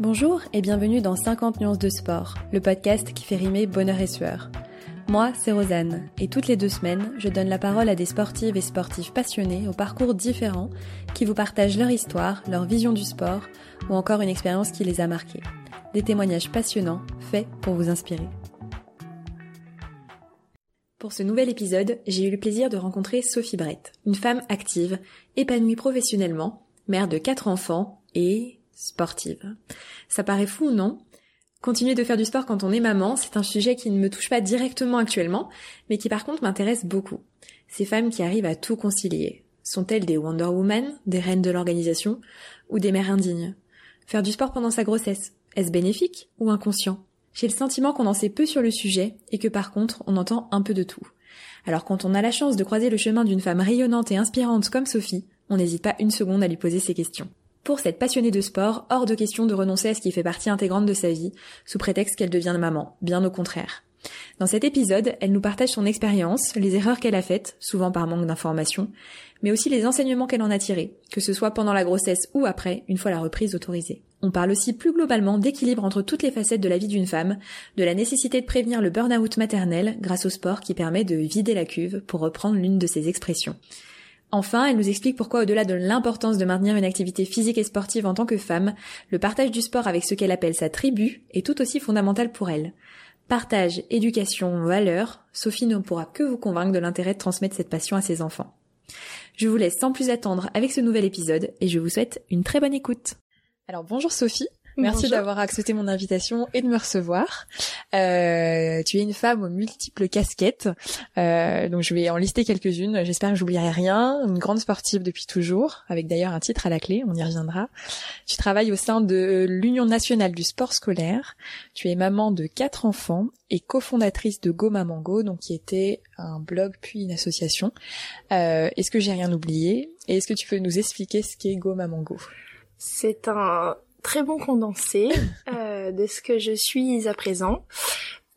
Bonjour et bienvenue dans 50 nuances de sport, le podcast qui fait rimer bonheur et sueur. Moi, c'est Rosanne, et toutes les deux semaines, je donne la parole à des sportives et sportifs passionnés aux parcours différents qui vous partagent leur histoire, leur vision du sport ou encore une expérience qui les a marqués. Des témoignages passionnants, faits pour vous inspirer. Pour ce nouvel épisode, j'ai eu le plaisir de rencontrer Sophie Brett, une femme active, épanouie professionnellement, mère de quatre enfants et sportive. Ça paraît fou, non? Continuer de faire du sport quand on est maman, c'est un sujet qui ne me touche pas directement actuellement, mais qui par contre m'intéresse beaucoup. Ces femmes qui arrivent à tout concilier. Sont-elles des Wonder Woman, des reines de l'organisation, ou des mères indignes? Faire du sport pendant sa grossesse, est-ce bénéfique ou inconscient? J'ai le sentiment qu'on en sait peu sur le sujet et que par contre on entend un peu de tout. Alors quand on a la chance de croiser le chemin d'une femme rayonnante et inspirante comme Sophie, on n'hésite pas une seconde à lui poser ces questions. Pour cette passionnée de sport, hors de question de renoncer à ce qui fait partie intégrante de sa vie, sous prétexte qu'elle devient maman, bien au contraire. Dans cet épisode, elle nous partage son expérience, les erreurs qu'elle a faites, souvent par manque d'informations, mais aussi les enseignements qu'elle en a tirés, que ce soit pendant la grossesse ou après, une fois la reprise autorisée. On parle aussi plus globalement d'équilibre entre toutes les facettes de la vie d'une femme, de la nécessité de prévenir le burn-out maternel grâce au sport qui permet de vider la cuve, pour reprendre l'une de ses expressions. Enfin, elle nous explique pourquoi au-delà de l'importance de maintenir une activité physique et sportive en tant que femme, le partage du sport avec ce qu'elle appelle sa tribu est tout aussi fondamental pour elle. Partage, éducation, valeur, Sophie ne pourra que vous convaincre de l'intérêt de transmettre cette passion à ses enfants. Je vous laisse sans plus attendre avec ce nouvel épisode et je vous souhaite une très bonne écoute. Alors bonjour Sophie. Merci d'avoir accepté mon invitation et de me recevoir. Euh, tu es une femme aux multiples casquettes, euh, donc je vais en lister quelques-unes. J'espère que j'oublierai rien. Une grande sportive depuis toujours, avec d'ailleurs un titre à la clé, on y reviendra. Tu travailles au sein de l'Union nationale du sport scolaire. Tu es maman de quatre enfants et cofondatrice de Go Mamango, donc qui était un blog puis une association. Euh, est-ce que j'ai rien oublié? Et est-ce que tu peux nous expliquer ce qu'est Go Mamango C'est un très bon condensé euh, de ce que je suis à présent.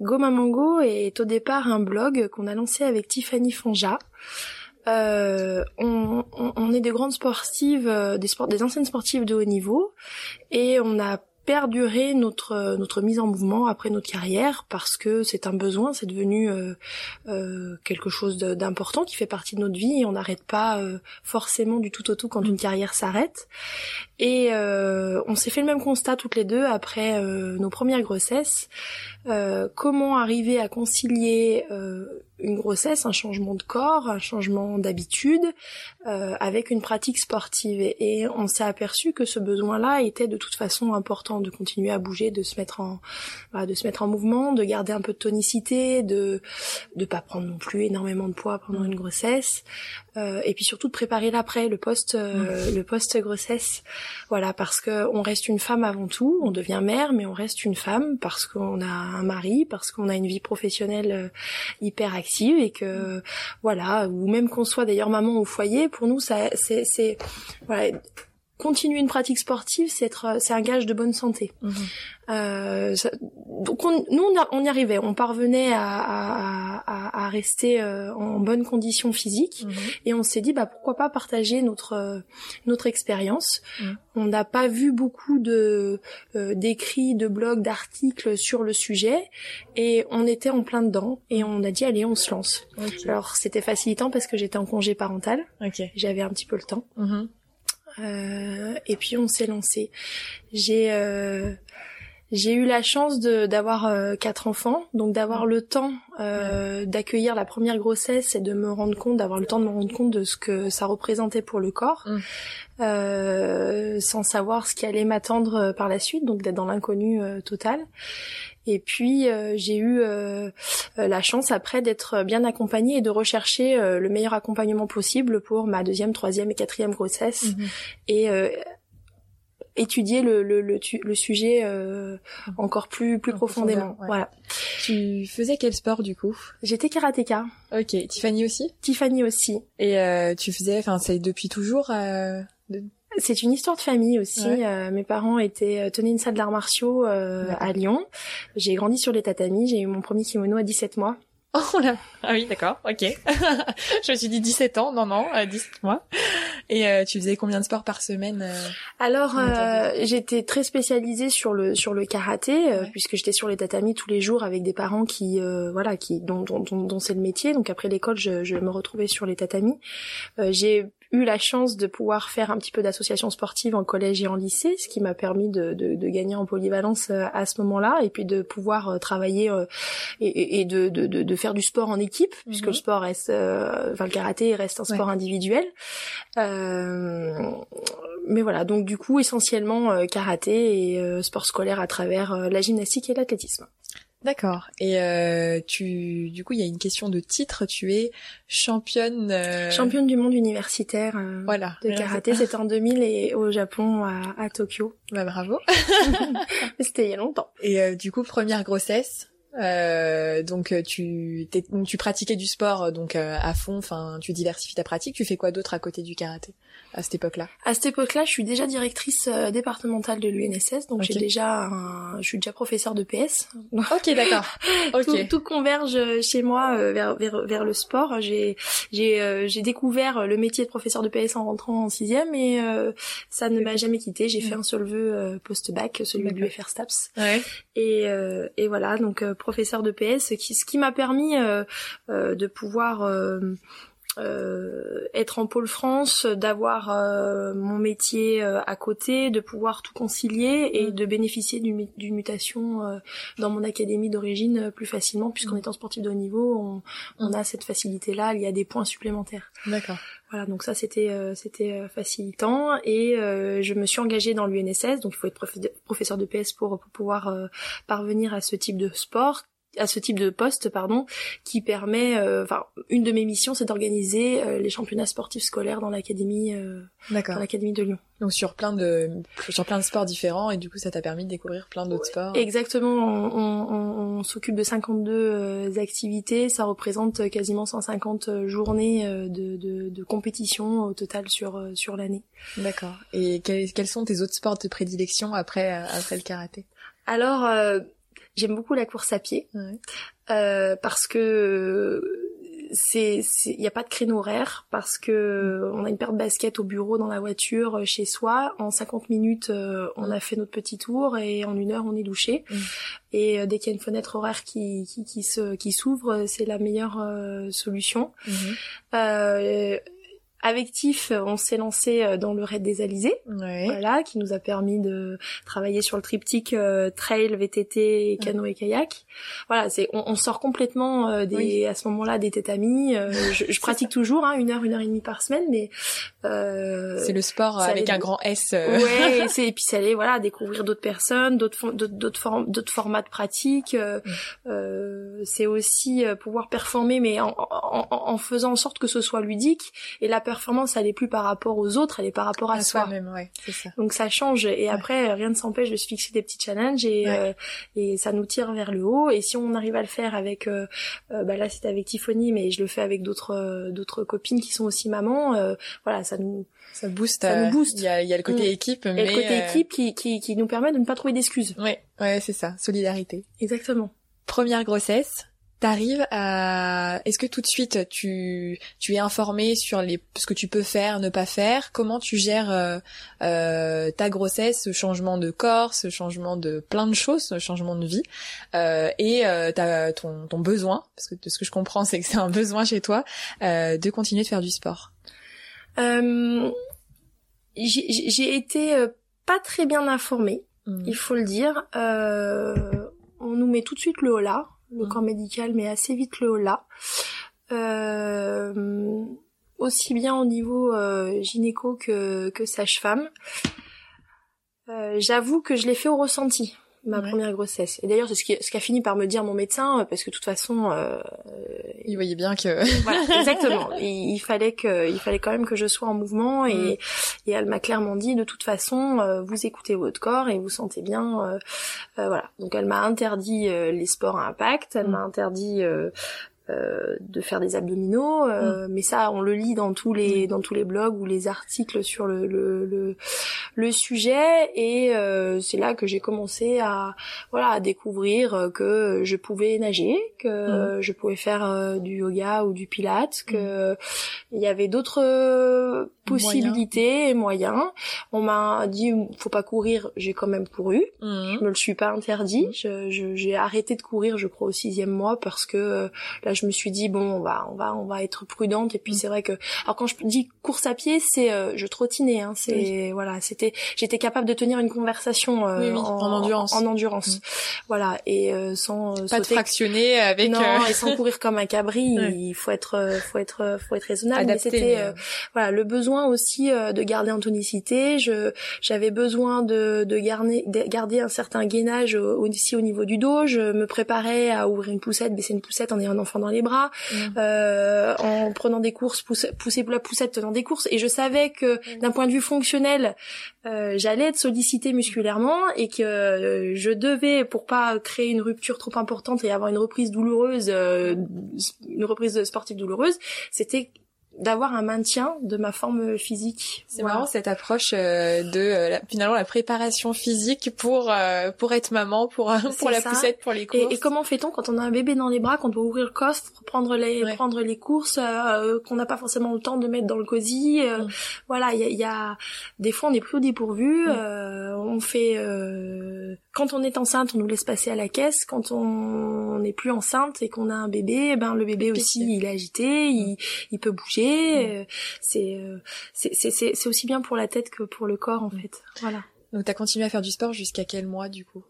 Go Mamango est au départ un blog qu'on a lancé avec Tiffany Fonja. Euh, on, on, est des grandes sportives, euh, des, sports, des anciennes sportives de haut niveau, et on a perdurer notre notre mise en mouvement après notre carrière parce que c'est un besoin, c'est devenu euh, euh, quelque chose d'important qui fait partie de notre vie et on n'arrête pas euh, forcément du tout au tout quand une carrière s'arrête. Et on s'est fait le même constat toutes les deux après nos premières grossesses. comment arriver à concilier une grossesse, un changement de corps, un changement d'habitude euh, avec une pratique sportive? Et, on s'est aperçu que ce besoin-là était de toute façon important de continuer à bouger, de se mettre en, de se mettre en mouvement, de garder un peu de tonicité, de de pas prendre non plus énormément de poids pendant une grossesse, euh, et puis surtout de préparer l'après, le post, euh, le post grossesse. Voilà, parce que on reste une femme avant tout, on devient mère, mais on reste une femme parce qu'on a un mari, parce qu'on a une vie professionnelle euh, hyper active et que voilà ou même qu'on soit d'ailleurs maman au foyer pour nous ça c'est c'est voilà continuer une pratique sportive, c'est être, c'est un gage de bonne santé. Mhm. Euh, donc nous on, y arrivait, on parvenait à, à, à, rester euh, en bonne condition physique mhm. et on s'est dit bah pourquoi pas partager notre notre expérience. Mhm. On n'a pas vu beaucoup de euh, d'écrits, de blogs, d'articles sur le sujet et on était en plein dedans et on a dit allez on se lance. Alors c'était facilitant parce que j'étais en congé parental, j'avais un petit peu le temps. Euh, et puis on s'est lancé. J'ai euh, j'ai eu la chance de d'avoir euh, quatre enfants, donc d'avoir le temps euh, d'accueillir la première grossesse et de me rendre compte, d'avoir le temps de me rendre compte de ce que ça représentait pour le corps, euh, sans savoir ce qui allait m'attendre par la suite, donc d'être dans l'inconnu total. Et puis euh, j'ai eu euh, euh, la chance après d'être bien accompagnée et de rechercher le meilleur accompagnement possible pour ma deuxième, troisième et quatrième grossesse mhm. et étudier le, le, le, sujet encore plus plus profondément. Voilà. Tu faisais quel sport du coup? J'étais karatéka. Ok. Tiffany aussi? Tiffany aussi. Et tu faisais, enfin c'est depuis toujours c'est une histoire de famille aussi. Euh, mes parents étaient euh, tenaient une salle d'arts martiaux euh, à Lyon. J'ai grandi sur les tatamis. J'ai eu mon premier kimono à 17 mois. Oh là Ah oui, d'accord, ok. je me suis dit 17 ans, non, non, euh, 17 mois. Et euh, tu faisais combien de sports par semaine euh Alors, euh, j'étais très spécialisée sur le sur le karaté, euh, puisque j'étais sur les tatamis tous les jours avec des parents qui, voilà, qui dont, dont, dont, dont c'est le métier. Donc après l'école, je, je me retrouvais sur les tatamis. j'ai eu la chance de pouvoir faire un petit peu d'association sportive en collège et en lycée, ce qui m'a permis de, de, de, gagner en polyvalence euh, à ce moment-là, et puis de pouvoir euh, travailler euh, et, et de, de, de, faire du sport en équipe, puisque le mhm. sport reste, enfin le karaté reste un sport individuel. Euh, mais voilà, donc du coup essentiellement karaté et sport scolaire à travers la gymnastique et l'athlétisme. D'accord. Et euh, tu, du coup, il y a une question de titre. Tu es championne. Euh, championne du monde universitaire. Euh, voilà. De karaté. C'était en 2000 et au Japon à, à Tokyo. Bah bravo. C'était il y a longtemps. Et euh, du coup, première grossesse. Euh, donc tu tu pratiquais du sport euh, donc à fond, enfin tu diversifies ta pratique. Tu fais quoi d'autre à côté du karaté? À cette époque-là À cette époque-là, je suis déjà directrice départementale de l'UNSS, donc j'ai déjà un... je suis déjà professeur de PS. Ok, d'accord. tout, tout, converge chez moi vers, vers, vers le sport. J'ai j'ai j'ai découvert le métier de professeur de PS en rentrant en sixième et ça ne m'a jamais quitté. J'ai fait un seul vœu post-bac, celui du FR STAPS. Ouais. Et et voilà donc professeur de PS, qui, ce qui m'a permis euh, euh, de pouvoir euh, être en pôle France, d'avoir mon métier à côté, de pouvoir tout concilier et mm. de bénéficier d'une mutation dans mon académie d'origine plus facilement, puisqu'en mm. étant sportif de haut niveau, on, on mm. a cette facilité-là, il y a des points supplémentaires. D'accord. Voilà, donc ça c'était c'était facilitant et je me suis engagée dans l'UNSS, donc il faut être professeur de PS pour, pour pouvoir parvenir à ce type de sport à ce type de poste pardon qui permet euh, enfin une de mes missions c'est d'organiser euh, les championnats sportifs scolaires dans l'académie euh, dans l'académie de Lyon. Donc sur plein de sur plein de sports différents et du coup ça t'a permis de découvrir plein d'autres sports. exactement. On, on, on s'occupe de 52 activités. Ça représente quasiment 150 journées de, de, de compétition au total sur sur l'année. D'accord. Et quels, quels sont tes autres sports de prédilection après après le karaté? Alors J'aime beaucoup la course à pied euh, parce que c'est il n'y a pas de créneau horaire parce que on a une paire de baskets au bureau dans la voiture euh, chez soi. En 50 minutes euh, on a fait notre petit tour et en une heure on est douché. Mm. et euh, dès qu'il y a une fenêtre horaire qui qui, qui se qui s'ouvre c'est la meilleure solution. Mm-hmm. Avec Tiff, on s'est lancé euh, dans le raid des Alizés, voilà, qui nous a permis de travailler sur le triptyque euh, trail, VTT, canoë et kayak. Voilà, c'est on, sort complètement euh, des à ce moment-là des tétamis. je, je pratique toujours hein, une heure, une heure et demie par semaine, mais c'est le sport avec un grand S. Ouais, c'est et puis ça allait voilà découvrir d'autres personnes, d'autres d'autres formes, d'autres formats de pratique. C'est aussi pouvoir performer, mais en, en, en, faisant en sorte que ce soit ludique et la performance, elle est plus par rapport aux autres, elle est par rapport à, soi. même ouais, ça. Donc ça change et après rien ne s'empêche de se fixer des petits challenges et euh, et ça nous tire vers le haut. Et si on arrive à le faire avec, euh, euh bah là c'était avec Tiffany, mais je le fais avec d'autres euh, d'autres copines qui sont aussi mamans. voilà, ça nous ça booste. Ça nous booste. Il y a, y a le côté mm. équipe, mais et le côté équipe qui, qui qui nous permet de ne pas trouver d'excuses. Ouais, ouais, c'est ça, solidarité. Exactement. Première grossesse, t'arrives à est-ce que tout de suite tu tu es informé sur les ce que tu peux faire ne pas faire? Comment tu gères euh, euh, ta grossesse ce changement de corps ce changement de plein de choses ce changement de vie euh, et euh, ton ton besoin parce que de ce que je comprends c'est que c'est un besoin chez toi euh, de continuer de faire du sport. Euh, j'ai été pas très bien informée mmh. il faut le dire. On nous met tout de suite le haut le corps médical met assez vite le là. Euh, aussi bien au niveau euh, gynéco que, que sage-femme. Euh, j'avoue que je l'ai fait au ressenti ma première grossesse. Et d'ailleurs, c'est ce qui, ce qu'a fini par me dire mon médecin, parce que de toute façon, euh, il voyait bien que. voilà, exactement. il, fallait que, il fallait quand même que je sois en mouvement, et, mm. et elle m'a clairement dit, de toute façon, euh, vous écoutez votre corps et vous sentez bien, euh, euh voilà. Donc elle m'a interdit les sports à impact, elle mm. m'a interdit euh, de faire des abdominaux, euh, mm. mais ça on le lit dans tous les dans tous les blogs ou les articles sur le le, le, le sujet et euh, c'est là que j'ai commencé à voilà à découvrir que je pouvais nager, que mm. je pouvais faire du yoga ou du pilates, que mm. il y avait d'autres possibilités et moyens. On m'a dit faut pas courir, j'ai quand même couru, je me le suis pas interdit, j'ai je, arrêté de courir je crois au sixième mois parce que là je me suis dit bon, on va, on va, on va être prudente. Et puis mm. c'est vrai que, alors quand je dis course à pied, c'est euh, je trottinais. Hein, c'est voilà, c'était, j'étais capable de tenir une conversation euh, en, endurance. En endurance, mm. voilà, et euh, sans pas de fractionner avec. Non, et sans courir comme un cabri. Il faut être, faut être, faut être raisonnable. mais c'était voilà le besoin aussi de garder en tonicité. Je, j'avais besoin de, de garder, de garder un certain gainage aussi au niveau du dos. Je me préparais à ouvrir une poussette, baisser une poussette en ayant un enfant dans les bras, mm. euh, en prenant des courses, pousser, pousser la poussette dans des courses. Et je savais que mm. d'un point de vue fonctionnel, euh, j'allais être sollicitée musculairement et que euh, je devais, pour pas créer une rupture trop importante et avoir une reprise douloureuse, une reprise sportive douloureuse, c'était d'avoir un maintien de ma forme physique. C'est marrant cette approche euh, de euh, finalement la préparation physique pour euh, pour être maman, pour pour la poussette, pour les courses. Et, comment fait-on quand on a un bébé dans les bras, qu'on doit ouvrir le coffre, prendre les prendre les courses, qu'on n'a pas forcément le temps de mettre dans le cosy. Mm. Voilà, il y a, y a, des fois on est plus au dépourvu. Mm. on fait quand on est enceinte, on nous laisse passer à la caisse. Quand on n'est plus enceinte et qu'on a un bébé, eh ben le bébé aussi il est agité, il, il peut bouger euh, euh, c'est c'est c'est aussi bien pour la tête que pour le corps en fait. Voilà. Donc t'as continué à faire du sport jusqu'à quel mois du coup?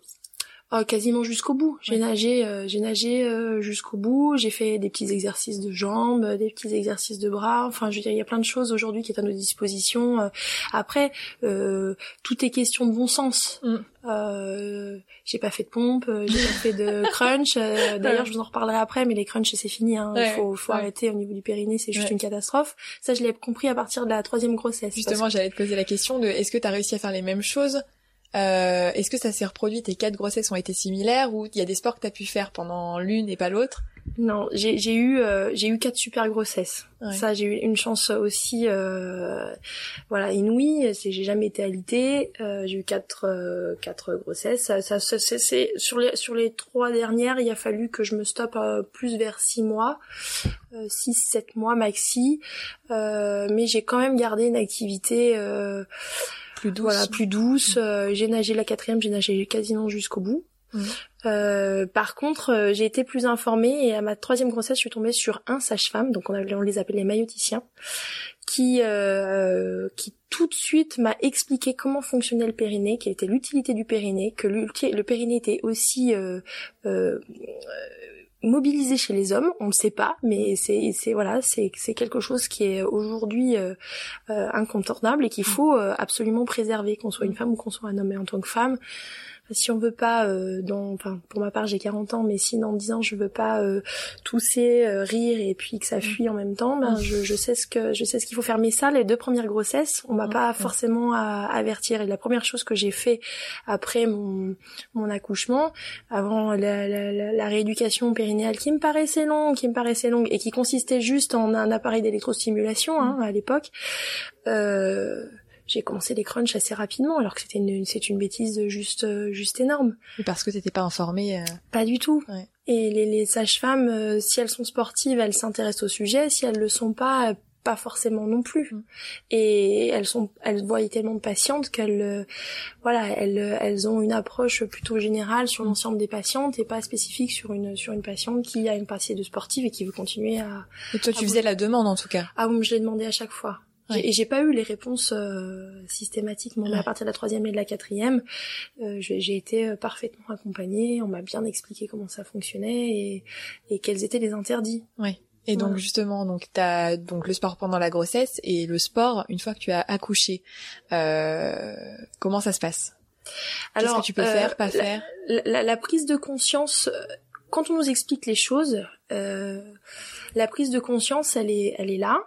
Oh, quasiment jusqu'au bout. J'ai nagé, euh, j'ai nagé jusqu'au bout. J'ai fait des petits exercices de jambes, des petits exercices de bras. Enfin, je veux dire, il y a plein de choses aujourd'hui qui est à notre disposition. après, tout est question de bon sens. Mm. Euh, j'ai pas fait de pompe, euh, j'ai pas fait de crunch. Euh, d'ailleurs, je vous en reparlerai après, mais les crunchs c'est fini. Hein. Il faut, faut arrêter au niveau du périnée, c'est juste une catastrophe. Ça, je l'ai compris à partir de la troisième grossesse. Justement, j'allais te poser la question de est-ce que tu as réussi à faire les mêmes choses euh, Est-ce que ça s'est reproduit Tes quatre grossesses ont été similaires ou il y a des sports que tu as pu faire pendant l'une et pas l'autre? Non, j'ai eu euh, j'ai eu quatre super grossesses. Ça, j'ai eu une chance aussi, euh, voilà, inouïe. C'est j'ai jamais été alitée. Euh, j'ai eu quatre euh, quatre grossesses. Ça, ça, c'est sur les sur les trois dernières, il a fallu que je me stoppe plus vers six mois, six sept mois maxi. mais j'ai quand même gardé une activité plus douce. Voilà, plus douce. j'ai nagé la quatrième, j'ai nagé quasiment jusqu'au bout. Euh, par contre, euh, j'ai été plus informée et à ma troisième grossesse, je suis tombée sur un sage-femme, donc on, on les appelait les mailloticiens, qui euh, qui tout de suite m'a expliqué comment fonctionnait le périnée, quelle était l'utilité du périnée, que le périnée était aussi mobilisé chez les hommes, on ne sait pas, mais c'est c'est voilà, c'est c'est quelque chose qui est aujourd'hui incontournable et qu'il faut absolument préserver, qu'on soit une femme ou qu'on soit un homme. Et en tant que femme, si on veut pas, euh, dans, enfin pour ma part j'ai 40 ans, mais si dans 10 ans je veux pas euh, tousser, euh, rire et puis que ça mm. fuit en même temps, ben, mm. je, je sais ce que je sais ce qu'il faut faire. Mais ça, les deux premières grossesses, on m'a mm. pas forcément à, avertir. Et la première chose que j'ai fait après mon mon accouchement, avant la, la, la, rééducation périnéale qui me paraissait longue, qui me paraissait longue et qui consistait juste en un appareil d'électrostimulation hein, à l'époque. Euh, j'ai commencé les crunchs assez rapidement alors que c'était une c'est une bêtise juste euh, juste énorme. parce que t'étais pas informée. Euh... Pas du tout. Ouais. Et les, les sages-femmes, euh, si elles sont sportives, elles s'intéressent au sujet. Si elles le sont pas, pas forcément non plus. Mm. Et elles sont, elles voient tellement de patientes qu'elles, euh, voilà, elles, elles ont une approche plutôt générale sur mm. l'ensemble des patientes et pas spécifique sur une sur une patiente qui a une passée de sportive et qui veut continuer à. Et toi, tu faisais la demande en tout cas. Ah oui, je l'ai demandé à chaque fois. Et j'ai pas eu les réponses euh, systématiquement. Mais à partir de la troisième et de la quatrième, euh, j'ai été euh, parfaitement accompagnée. On m'a bien expliqué comment ça fonctionnait et, et quels étaient les interdits. Oui. Et donc justement, donc t'as donc le sport pendant la grossesse et le sport une fois que tu as accouché. Euh, comment ça se passe? Alors, qu'est-ce que tu peux faire, pas faire? la, la, prise de conscience. Quand on nous explique les choses, la prise de conscience, elle est, elle est là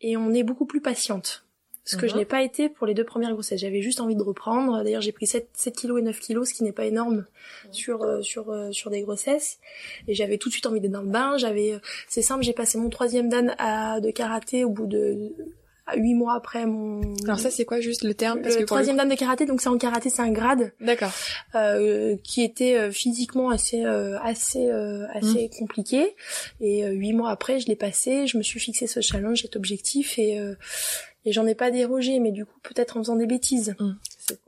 et on est beaucoup plus patiente. ce que je Mhm. n'ai pas été pour les deux premières grossesses. J'avais juste envie de reprendre. D'ailleurs, j'ai pris 7, 7 kilos et 9 kilos, ce qui n'est pas énorme sur euh, sur euh, sur des grossesses. Et j'avais tout de suite envie d'être dans le bain. J'avais, euh, c'est simple, j'ai passé mon troisième dan à de karaté au bout de huit mois après mon. Alors ça, c'est quoi juste le terme? Parce le que troisième dan de karaté, donc c'est en karaté, c'est un grade D'accord. euh, qui était euh, physiquement assez euh, assez euh, assez compliqué et euh, huit mois après je l'ai passé je me suis fixé ce challenge cet objectif et euh, et j'en ai pas dérogé mais du coup peut-être en faisant des bêtises Mm.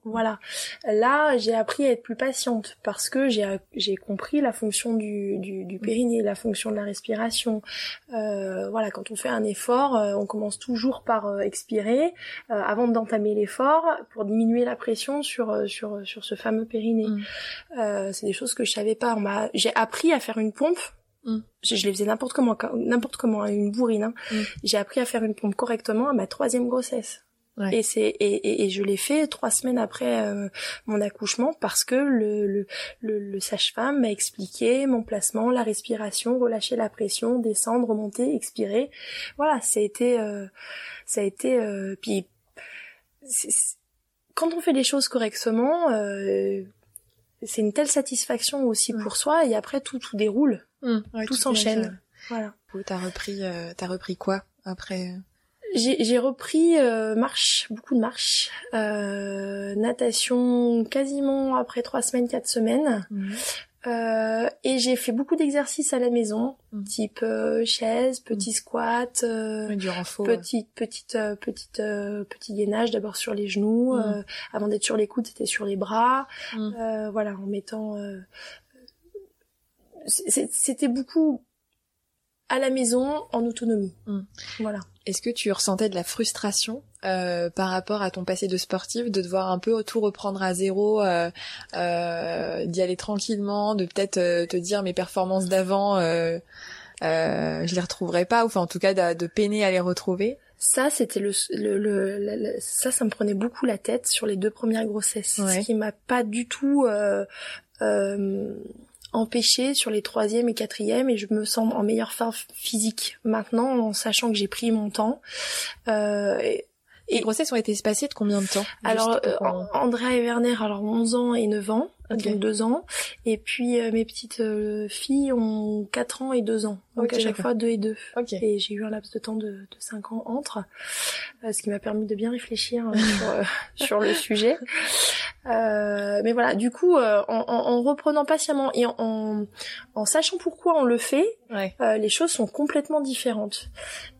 Voilà là j'ai appris à être plus patiente parce que j'ai j'ai compris la fonction du du, du périnée la fonction de la respiration euh, voilà quand on fait un effort euh, on commence toujours par euh, expirer euh, avant d'entamer l'effort pour diminuer la pression sur sur sur ce fameux périnée. Mm. Euh, c'est des choses que je savais pas. J'ai appris à faire une pompe. Mm. Je, je les faisais n'importe comment n'importe comment une bourrine. hein. Mm. J'ai appris à faire une pompe correctement à ma troisième grossesse. Ouais. Et c'est et, et, et je l'ai fait trois semaines après euh, mon accouchement parce que le le, le, le sage-femme m'a expliqué mon placement, la respiration, relâcher la pression, descendre, remonter, expirer. Voilà, ça a été euh, ça a été euh, puis c'est- c'est- quand on fait les choses correctement, euh, c'est une telle satisfaction aussi pour soi et après tout tout déroule, ouais, tout est s'enchaîne. Voilà. T'as repris, euh, t'as repris quoi après J'ai repris euh, marche, beaucoup de marche, euh, natation quasiment après trois semaines, quatre semaines, euh, et j'ai fait beaucoup d'exercices à la maison, Mhm. type euh, chaise, petit squat, euh, Du renfort. petite petite euh, petite petit gainage d'abord sur les genoux, Mhm. euh, avant d'être sur les coudes c'était sur les bras, Mhm. euh, voilà en mettant, euh, c'était beaucoup à la maison en autonomie, Mhm. voilà. Est-ce que tu ressentais de la frustration euh, par rapport à ton passé de sportif, de devoir un peu tout reprendre à zéro, euh, euh, d'y aller tranquillement, de peut-être te dire mes performances d'avant, je les retrouverai pas, ou enfin en tout cas de, de peiner à les retrouver? Ça, c'était le, ça, ça me prenait beaucoup la tête sur les deux premières grossesses, Ouais. ce qui m'a pas du tout euh, euh, empêché sur les troisième et quatrième, et je me sens en meilleure forme physique maintenant, en sachant que j'ai pris mon temps. Euh, et- Les grossesses ont été espacées de combien de temps alors, euh, Andrea et Werner, alors 11 ans et 9 ans, Donc 2 ans. Et puis euh, mes petites euh, filles ont 4 ans et 2 ans. Donc à chaque fois 2 et 2. Ok. Et j'ai eu un laps de temps de, de 5 ans entre, euh, ce qui m'a permis de bien réfléchir euh, sur, sur le sujet. Mais voilà, du coup, en, en- en reprenant patiemment et en, sachant pourquoi on le fait, Ouais. les choses sont complètement différentes.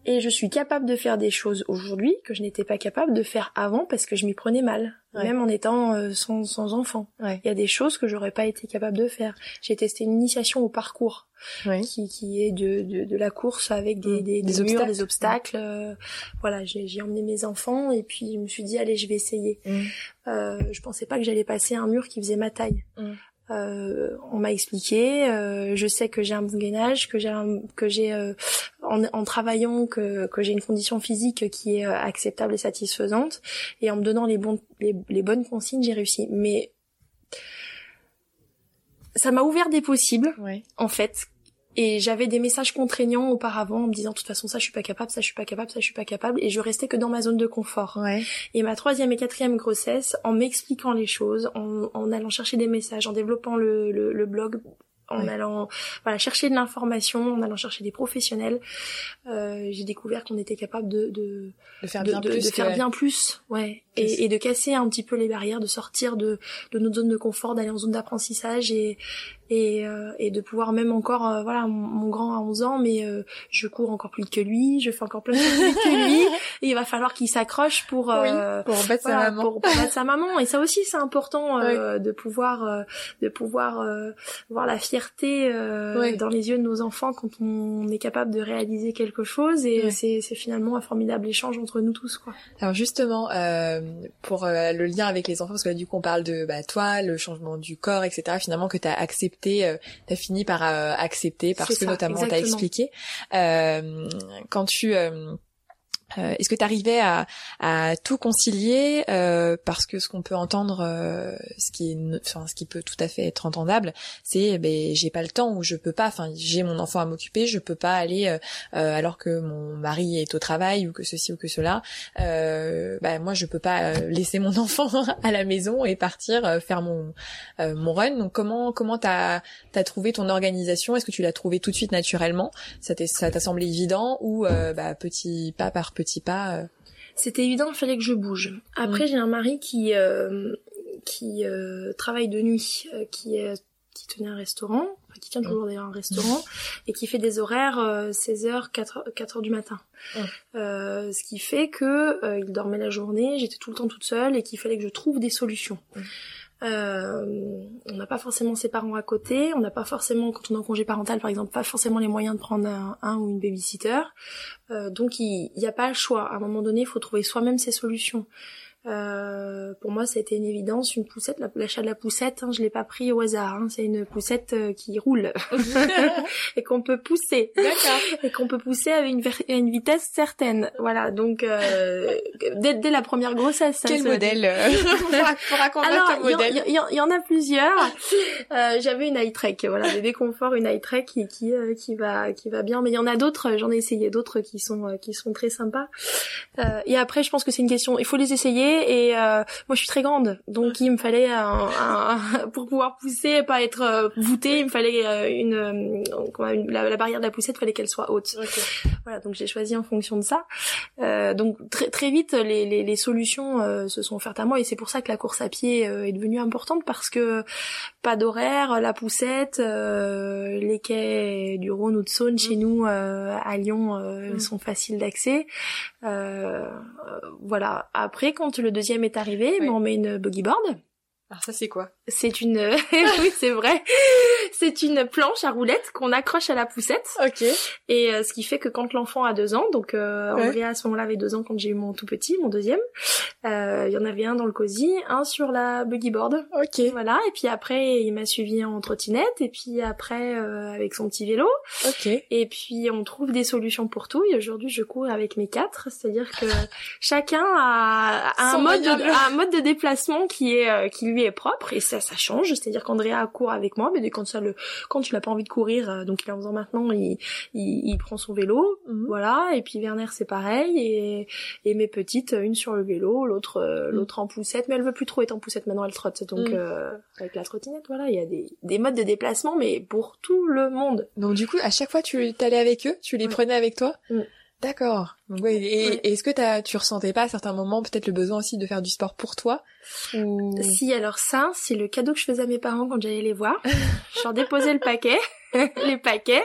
Et je suis capable de faire des choses aujourd'hui que je n'étais pas capable de faire avant parce que je m'y prenais mal, Ouais. même en étant euh, sans, sans enfant. Ouais. Il y a des choses que j'aurais pas été capable de faire. J'ai testé une initiation au parcours Ouais. qui, qui est de, de, de la course avec des, Mm. des, Des des murs, obstacles. des obstacles. euh, voilà, j'ai j'ai emmené mes enfants et puis je me suis dit allez, je vais essayer. Mm. Euh, je pensais pas que j'allais passer un mur qui faisait ma taille. Mm. Euh, on m'a expliqué, euh, je sais que j'ai un bon gainage, que j'ai un- que j'ai euh, en, en travaillant que, que j'ai une condition physique qui est acceptable et satisfaisante et en me donnant les bons les, les bonnes consignes, j'ai réussi. Mais ça m'a ouvert des possibles Ouais. en fait. Et j'avais des messages contraignants auparavant en me disant de toute façon ça je suis pas capable, ça je suis pas capable, ça je suis pas capable et je restais que dans ma zone de confort. Ouais. Et ma troisième et quatrième grossesse, en m'expliquant les choses, en, en allant chercher des messages, en développant le, le, le blog, en Ouais. allant voilà chercher de l'information, en allant chercher des professionnels, euh, j'ai découvert qu'on était capable de, de, De faire de, bien plus. de faire bien plus, ouais, et, et de casser un petit peu les barrières, de sortir de, de notre zone de confort, d'aller en zone d'apprentissage et et, euh, et de pouvoir même encore, euh, voilà, mon, mon grand a 11 ans, mais euh, je cours encore plus que lui, je fais encore plus que lui, et il va falloir qu'il s'accroche pour euh, Pour en fait sa maman. pour, pour battre sa maman et ça aussi c'est important euh, de pouvoir euh, de pouvoir euh, voir la fierté euh, Ouais. dans les yeux de nos enfants quand on est capable de réaliser quelque chose et c'est c'est finalement un formidable échange entre nous tous quoi. Alors justement, euh, pour le lien avec les enfants, parce que là, du coup on parle de bah, toi, le changement du corps, etc. Finalement que t'as accepté, euh, t'as fini par euh, accepter parce que ça, notamment t'as exactement. expliqué. Euh, quand tu euh, Est-ce que tu arrivais à, à, tout concilier euh, Parce que ce qu'on peut entendre, euh, ce qui est, enfin, ce qui peut tout à fait être entendable, c'est ben j'ai pas le temps ou je peux pas. Enfin, j'ai mon enfant à m'occuper, je peux pas aller alors que mon mari est au travail ou que ceci ou que cela. ben moi, je peux pas laisser mon enfant à la maison et partir faire mon mon run. Donc comment comment t'as as trouvé ton organisation? Est-ce que tu l'as trouvé tout de suite naturellement? Ça t'a semblé évident ou bah, petit pas par petit pas euh. C'était évident, il fallait que je bouge. Après, j'ai un mari qui euh, qui euh, travaille de nuit, qui est qui tenait un restaurant, qui tient toujours d'ailleurs un restaurant, et qui fait des horaires 16h, 4h, 4h du matin. ce qui fait que il dormait la journée, j'étais tout le temps toute seule, et qu'il fallait que je trouve des solutions. Euh, on n'a pas forcément ses parents à côté, on n'a pas forcément, quand on est en congé parental par exemple, pas forcément les moyens de prendre un, ou une babysitter. Euh, donc il n'y a pas le choix. À un moment donné, il faut trouver soi-même ses solutions. Euh, pour moi, ça a été une évidence. Une poussette, l'achat de la poussette, hein, je l'ai pas pris au hasard. Hein, c'est une poussette euh, qui roule et qu'on peut pousser. Et qu'on peut pousser avec une, une, vitesse certaine. Voilà. Donc euh, dès, dès, la première grossesse. Quel modèle euh, raconter Alors, modèle. Il y, y, en a plusieurs. Euh, J'avais une iTrek. Voilà, des déconforts, une iTrek qui qui, qui va qui va bien. Mais il y en a d'autres. J'en ai essayé d'autres qui sont qui sont très sympas. et après, je pense que c'est une question. Il faut les essayer et euh, moi je suis très grande. Donc il me fallait un, pour pouvoir pousser et pas être euh, voûtée il me fallait euh, une, la, barrière de la poussette fallait qu'elle soit haute. Voilà donc j'ai choisi en fonction de ça. Donc très très vite les, les, les solutions se sont offertes à moi et c'est pour ça que la course à pied est devenue importante parce que pas d'horaire la poussette les quais du Rhône ou de Saône chez mm. nous à Lyon mm. sont faciles d'accès voilà après quand le deuxième est arrivé, on met une buggy board. Alors ça c'est quoi C'est une oui, c'est vrai. C'est une planche à roulettes qu'on accroche à la poussette. OK. Et euh, ce qui fait que quand l'enfant a deux ans, donc euh, Andrea à ce moment-là avait deux ans quand j'ai eu mon tout petit, mon deuxième, euh, il y en avait un dans le cosy, un sur la buggy board. OK. Voilà, et puis après il m'a suivi en trottinette et puis après euh, avec son petit vélo. OK. Et puis on trouve des solutions pour tout et aujourd'hui je cours avec mes quatre, c'est-à-dire que chacun a, a un mode de, a un mode de déplacement qui est euh, qui lui est propre et ça ça change. C'est-à-dire qu'Andrea court avec moi mais quand ça le quand tu n'as pas envie de courir euh, donc il est en faisant maintenant il, il, il prend son vélo. Mhm. voilà. Et puis Werner c'est pareil. Et, et mes petites une sur le vélo l'autre euh, mhm. l'autre en poussette. Mais elle veut plus trop être en poussette. Maintenant elle trotte. Donc mhm. euh, avec la trottinette voilà il y a des, des modes de déplacement mais pour tout le monde. Donc du coup à chaque fois tu t'allais avec eux? Tu les prenais avec toi? D'accord. et, est-ce que as, tu ressentais pas à certains moments peut-être le besoin aussi de faire du sport pour toi Si, alors ça, c'est le cadeau que je faisais à mes parents quand j'allais les voir. je leur déposais le paquet. les paquets.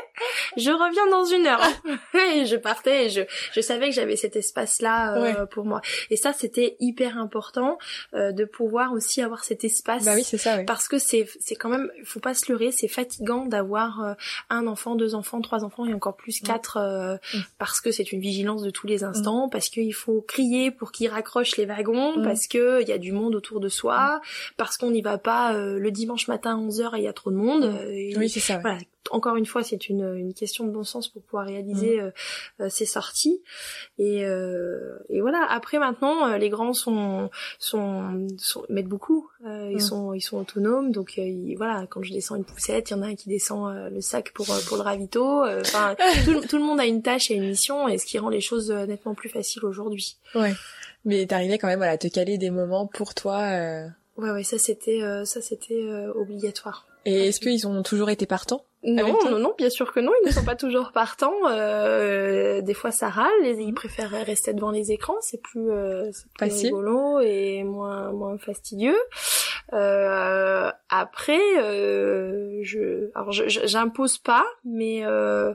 Je reviens dans une heure. et je partais et je, je savais que j'avais cet espace-là euh, pour moi. Et ça, c'était hyper important euh, de pouvoir aussi avoir cet espace. Bah oui, c'est ça. Oui. Parce que c'est, c'est quand même, faut pas se leurrer, c'est fatigant d'avoir euh, un enfant, deux enfants, trois enfants et encore plus mm. quatre, mm. parce que c'est une vigilance de tous les mm. instants, parce qu'il faut crier pour qu'ils raccrochent les wagons, parce que il y a du monde autour de soi, parce qu'on n'y va pas le dimanche matin à 11h et il y a trop de monde. oui, c'est ça. Voilà, encore une fois, c'est une, une, question de bon sens pour pouvoir réaliser mmh. euh, ces sorties. Et, euh, et, voilà. Après, maintenant, euh, les grands sont, sont, sont mettent beaucoup. Euh, ils mmh. sont, ils sont autonomes. Donc voilà, quand je descends une poussette, il y en a un qui descend le sac pour pour le ravito. Enfin, tout, tout, le monde a une tâche et une mission, et ce qui rend les choses nettement plus faciles aujourd'hui. Ouais. Mais t'arrivais quand même voilà, à te caler des moments pour toi. Ouais, ouais, ça c'était, ça c'était obligatoire. Et est-ce qu'ils ont toujours été partants? Non, non, non, bien sûr que non, ils ne sont pas toujours partants. Euh, des fois, ça râle. Ils préfèrent rester devant les écrans. C'est plus, euh, plus rigolo et moins, moins fastidieux. Euh, après, euh, je, alors j'impose pas, mais euh,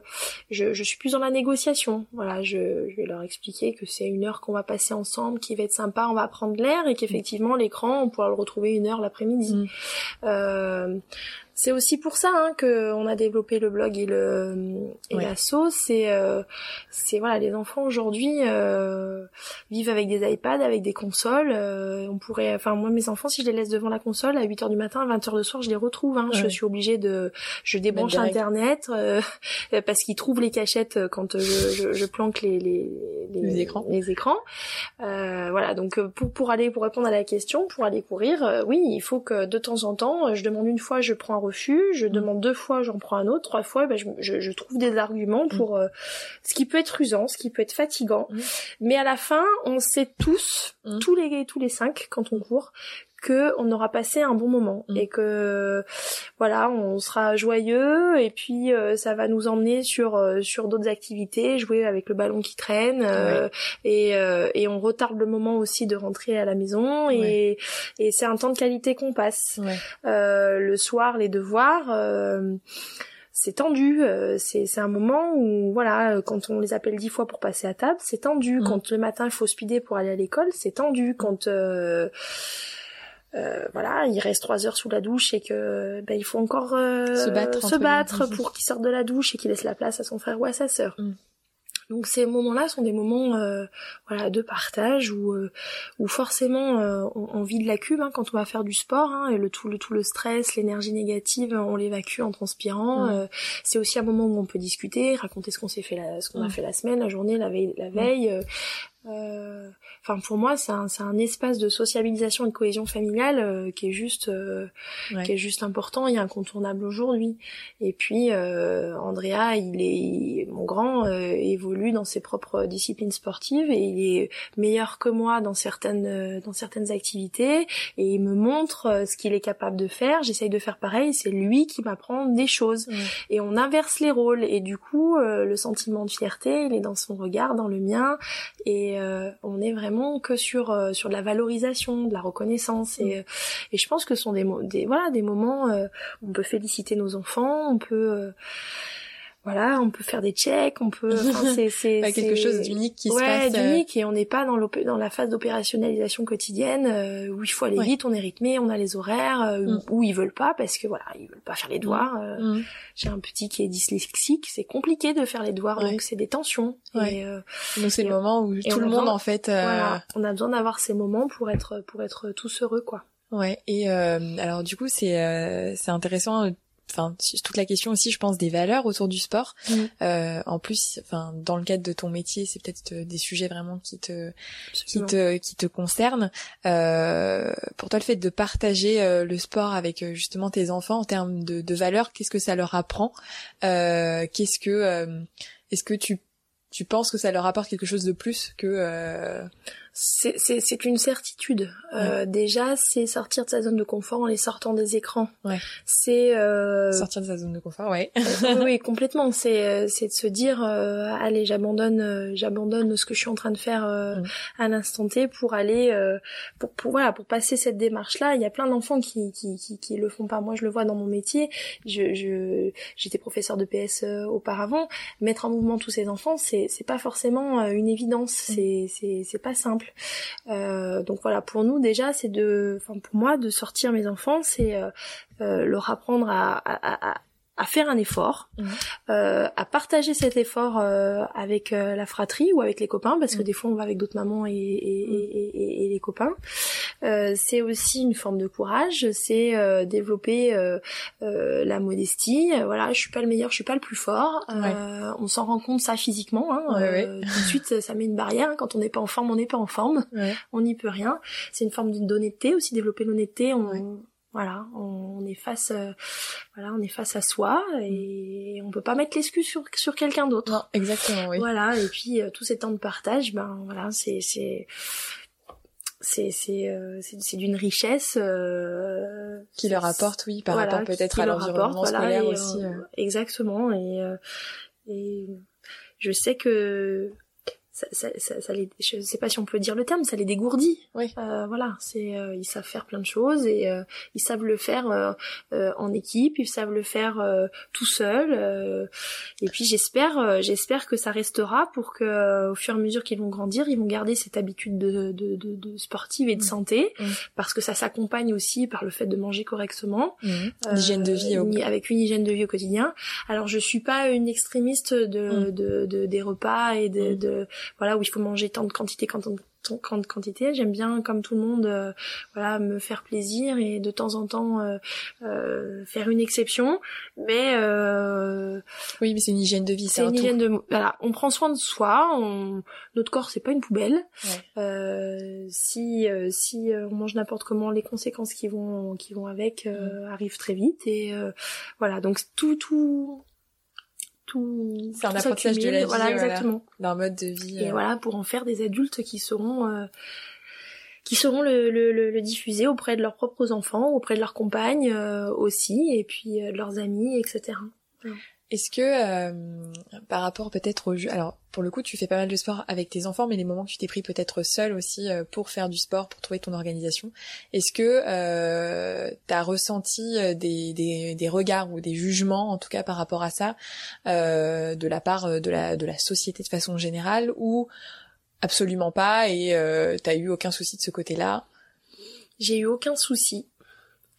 je, je, suis plus dans la négociation. Voilà, je, je vais leur expliquer que c'est une heure qu'on va passer ensemble, qui va être sympa, on va prendre l'air et qu'effectivement l'écran, on pourra le retrouver une heure l'après-midi. Mm. Euh, c'est aussi pour ça hein, que on a développé le blog et le et la sauce. C'est euh, c'est voilà, les enfants aujourd'hui euh, vivent avec des iPads, avec des consoles. Euh, on pourrait, enfin moi mes enfants, si je les laisse devant la console à 8 heures du matin, à 20 heures de soir, je les retrouve. Hein. Je suis obligée de, je débranche internet euh, parce qu'ils trouvent les cachettes quand je, je, je planque les les, les, écrans. Les écrans. voilà, donc pour pour aller pour répondre à la question, pour aller courir, oui, il faut que de temps en temps, je demande une fois, je prends un refus, je mm. demande deux fois, j'en prends un autre, trois fois, ben, je, je, je trouve des arguments mm. pour ce qui peut être usant, ce qui peut être fatigant. Mm. Mais à la fin, on sait tous, tous les tous les cinq, quand on court, que on aura passé un bon moment mm. et que voilà on sera joyeux et puis euh, ça va nous emmener sur euh, sur d'autres activités jouer avec le ballon qui traîne euh, et et on retarde le moment aussi de rentrer à la maison et et c'est un temps de qualité qu'on passe le soir les devoirs c'est tendu. Euh, c'est c'est un moment où voilà, euh, quand on les appelle dix fois pour passer à table, c'est tendu. Mm. Quand le matin il faut speeder pour aller à l'école, c'est tendu. Quand euh, voilà, il reste trois heures sous la douche et que ben il faut encore se battre, se battre pour qu'il sorte de la douche et qu'il laisse la place à son frère ou à sa sœur. Mm. Donc ces moments-là sont des moments euh, voilà de partage où euh, où forcément euh, on, vit de la cube hein, quand on va faire du sport hein, et le tout le tout le stress, l'énergie négative, on l'évacue en transpirant. c'est aussi un moment où on peut discuter, raconter ce qu'on s'est fait la, ce qu'on a fait la semaine, la journée, la veille, la veille. Euh, enfin, pour moi, c'est un, un, espace de sociabilisation et de cohésion familiale euh, qui est juste, euh, qui est juste important et incontournable aujourd'hui. Et puis, Andrea, il est, mon grand, évolue dans ses propres disciplines sportives et il est meilleur que moi dans certaines, dans certaines activités et il me montre ce qu'il est capable de faire. J'essaye de faire pareil. C'est lui qui m'apprend des choses et on inverse les rôles et du coup, le sentiment de fierté, il est dans son regard, dans le mien et euh, on est vraiment que sur euh, sur de la valorisation, de la reconnaissance et, mm. et je pense que ce sont des, des voilà des moments où euh, on peut féliciter nos enfants, on peut voilà, on peut faire des checks, on peut. c'est c'est quelque chose d'unique qui se passe. d'unique et on n'est pas dans dans la phase d'opérationnalisation quotidienne euh, où il faut aller vite, on est rythmé, on a les horaires euh, mm. où ils veulent pas parce que voilà, ils veulent pas faire les devoirs. Euh, mm. J'ai un petit qui est dyslexique, c'est compliqué de faire les devoirs, donc c'est des tensions. Et, donc c'est le moment où tout le monde en fait. Voilà, on a besoin d'avoir ces moments pour être pour être tous heureux quoi. Ouais. Et alors du coup c'est c'est intéressant enfin toute la question aussi je pense des valeurs autour du sport. Mm. euh, en plus enfin dans le cadre de ton métier c'est peut-être euh, des sujets vraiment qui te qui te qui te concernent. Euh, pour toi le fait de partager euh, le sport avec justement tes enfants en termes de, de valeurs qu'est-ce que ça leur apprend? Qu'est-ce que est-ce que tu tu penses que ça leur apporte quelque chose de plus que c'est une certitude. Euh, déjà, c'est sortir de sa zone de confort en les sortant des écrans. Ouais. C'est euh... sortir de sa zone de confort, ouais. oui, complètement. C'est euh, c'est de se dire, euh, allez, j'abandonne, euh, j'abandonne ce que je suis en train de faire mm. à l'instant T pour aller, pour, pour, voilà, pour passer cette démarche-là. Il y a plein d'enfants qui, qui, qui qui le font pas. Moi, je le vois dans mon métier. Je je j'étais professeur de PS auparavant. Mettre en mouvement tous ces enfants, c'est c'est pas forcément une évidence. Mm. C'est c'est c'est pas simple. Euh, donc voilà, pour nous déjà, c'est de, enfin pour moi, de sortir mes enfants, c'est euh, euh, leur apprendre à, à faire un effort, mmh. euh, à partager cet effort euh, avec euh, la fratrie ou avec les copains, parce que mmh. des fois on va avec d'autres mamans et, et, mmh. et, et les copains. Euh, c'est aussi une forme de courage, c'est euh, développer la modestie. Voilà, je suis pas le meilleur, je suis pas le plus fort. On s'en rend compte ça physiquement. Hein, Tout de suite, ça met une barrière. Hein. Quand on n'est pas en forme, on n'est pas en forme. On n'y peut rien. C'est une forme d'honnêteté aussi, développer l'honnêteté. On, voilà, on est face, euh, voilà, on est face à soi et on peut pas mettre l'excuse sur sur quelqu'un d'autre. Non, exactement, oui. Voilà, et puis euh, tous ces temps de partage, ben voilà, c'est c'est c'est c'est euh, c'est d'une richesse qui leur apporte, oui, par rapport peut-être à l'environnement scolaire aussi. exactement, et et je sais que ça, ça, ça, ça les, je sais pas si on peut dire le terme, ça les dégourdit. Oui. Euh, voilà, c'est euh, ils savent faire plein de choses et euh, ils savent le faire euh, euh, en équipe, ils savent le faire euh, tout seul. euh, et puis j'espère, j'espère que ça restera pour que au fur et à mesure qu'ils vont grandir, ils vont garder cette habitude de, de, de, de sportive et de Mm. santé, Mm. parce que ça s'accompagne aussi par le fait de manger correctement. L'hygiène de vie au avec une hygiène de vie au quotidien. Alors je suis pas une extrémiste de, Mm. de, de- des repas et de, de voilà où il faut manger tant de quantité quand on tant de quantité. J'aime bien, comme tout le monde, euh, voilà, me faire plaisir et de temps en temps euh, euh, faire une exception. Mais euh, Oui, mais c'est une hygiène de vie, c'est c'est un une tout. hygiène de voilà, on prend soin de soi. On... Notre corps, c'est pas une poubelle. Ouais. Euh, si euh, si on mange n'importe comment, les conséquences qui vont qui vont avec euh, Mm. arrivent très vite et euh, voilà. Donc tout tout tout. C'est un apprentissage de la vie, Voilà, exactement. D'un mode de vie. Et euh, voilà pour en faire des adultes qui seront euh, qui sauront le, le, le, le diffuser auprès de leurs propres enfants, auprès de leurs compagnes euh, aussi, et puis euh, de leurs amis, etc. Est-ce que euh, par rapport peut-être au jeu, alors pour le coup tu fais pas mal de sport avec tes enfants, mais les moments que tu t'es pris peut-être seul aussi euh, pour faire du sport, pour trouver ton organisation, est-ce que euh, t'as ressenti euh, des, des, des regards ou des jugements en tout cas par rapport à ça de la part de la de la société de façon générale ou absolument pas et t'as eu aucun souci de ce côté-là? J'ai eu aucun souci.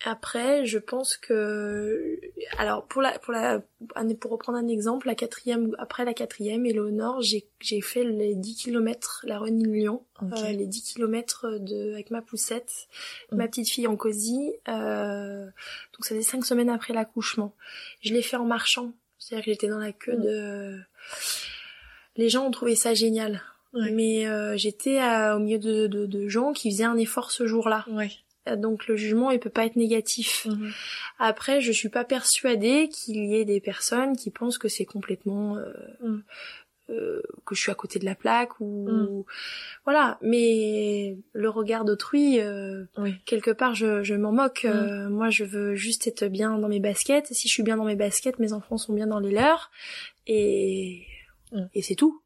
Après, je pense que, alors pour la pour la pour reprendre un exemple, la quatrième après la quatrième, Éléonore, j'ai j'ai fait les 10 kilomètres, la Running Lyon, Ok. euh, les 10 kilomètres de avec ma poussette, Mm. ma petite fille en cosy. Euh, donc ça faisait cinq semaines après l'accouchement. Je l'ai fait en marchant, c'est-à-dire que j'étais dans la queue Mm. de. Les gens ont trouvé ça génial. Ouais. Mais euh, j'étais euh, au milieu de, de, de gens qui faisaient un effort ce jour-là. Ouais. Euh, Donc le jugement il peut pas être négatif. Mhm. Après je suis pas persuadée qu'il y ait des personnes qui pensent que c'est complètement euh, Mm. euh, que je suis à côté de la plaque ou Mm. voilà. Mais le regard d'autrui euh, Oui. quelque part je, je m'en moque. Moi je veux juste être bien dans mes baskets. Si je suis bien dans mes baskets, mes enfants sont bien dans les leurs et et c'est tout.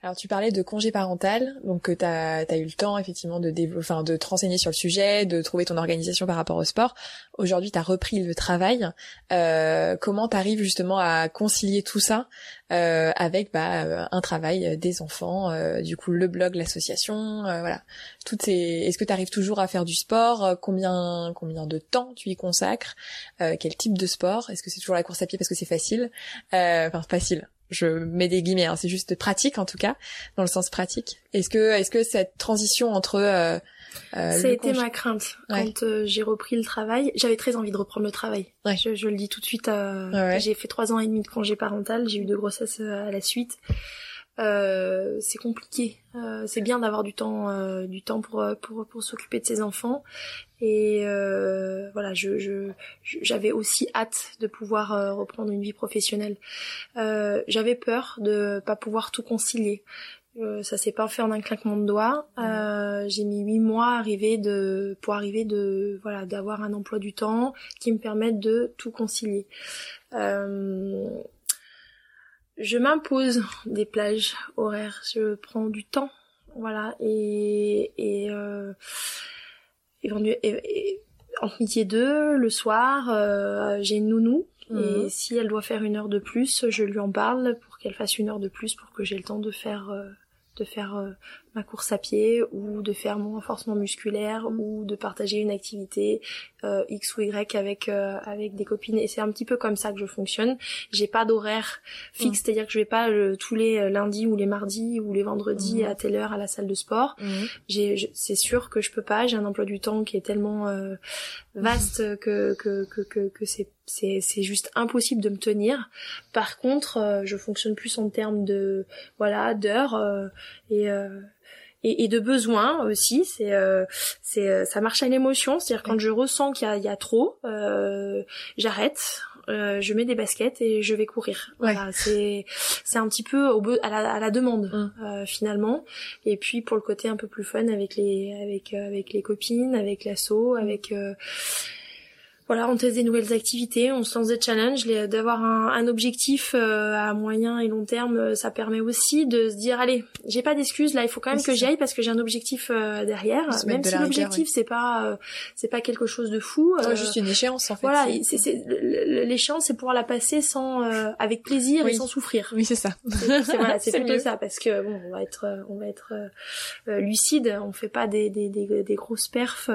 Alors tu parlais de congé parental, donc que t'as as eu le temps effectivement de enfin de te renseigner sur le sujet, de trouver ton organisation par rapport au sport. Aujourd'hui, t'as repris le travail. Euh, comment t'arrives justement à concilier tout ça euh, avec bah, euh, un travail, euh, des enfants, euh, du coup le blog, l'association, euh, voilà. Toutes ces. Est-ce que t'arrives toujours à faire du sport? Euh, Combien combien de temps tu y consacres? Euh, Quel type de sport? Est-ce que c'est toujours la course à pied parce que c'est facile? Euh, Enfin facile je mets des guillemets, hein, c'est juste pratique en tout cas, dans le sens pratique. Est-ce que, est-ce que cette transition entre euh, euh, Ça a été ma crainte Ouais. quand euh, j'ai repris le travail. J'avais très envie de reprendre le travail. Ouais. Je, je le dis tout de suite. euh, Ouais, ouais. J'ai fait trois ans et demi de congé parental. J'ai eu deux grossesses euh, à la suite. Euh, c'est compliqué. Euh, c'est bien d'avoir du temps, euh, du temps pour euh, pour pour s'occuper de ses enfants. Et euh, voilà, je je- j'avais aussi hâte de pouvoir reprendre une vie professionnelle. Euh, j'avais peur de pas pouvoir tout concilier. Euh, ça s'est pas fait en un claquement de doigts. Euh, j'ai mis huit mois à arriver de pour arriver de voilà d'avoir un emploi du temps qui me permette de tout concilier. Euh, je m'impose des plages horaires. Je prends du temps, voilà et et, euh, et- et- entre midi et deux le soir, euh, j'ai une nounou. Mhm. Et si elle doit faire une heure de plus, je lui en parle pour qu'elle fasse une heure de plus pour que j'ai le temps de faire euh, de faire euh, ma course à pied ou de faire mon renforcement musculaire ou de partager une activité euh, X ou Y avec euh, avec des copines et c'est un petit peu comme ça que je fonctionne. J'ai pas d'horaire fixe, c'est-à-dire que je vais pas euh, tous les euh, lundis ou les mardis ou les vendredis Mhm. à telle heure à la salle de sport. Mhm. J'ai, c'est sûr que je peux pas. J'ai un emploi du temps qui est tellement euh, vaste que que que que, que c'est c'est c'est juste impossible de me tenir. Par contre, euh, je fonctionne plus en termes de voilà d'heures euh, et euh, et, et de besoins aussi. C'est euh, c'est euh, ça marche à l'émotion. C'est-à-dire quand je ressens qu'il y a, il y a trop, euh, j'arrête. euh, je mets des baskets et je vais courir. Voilà, c'est c'est un petit peu au be- à la, à la demande Mm. euh, finalement. Et puis pour le côté un peu plus fun avec les avec euh, avec les copines, avec l'asso, avec euh, voilà, on teste des nouvelles activités, on se lance des challenges, d'avoir un, un, objectif euh, à moyen et long terme, euh, ça permet aussi de se dire allez, j'ai pas d'excuses là, il faut quand même que j'y aille parce que j'ai un objectif euh, derrière, même si l'objectif c'est pas c'est pas quelque chose de fou. juste une échéance en fait. Voilà, c'est l'échéance c'est pouvoir la passer sans avec plaisir et sans souffrir. Oui, c'est ça. C'est voilà, plutôt ça parce que bon, on va être on va être lucide, on fait pas des des des, des grosses perfs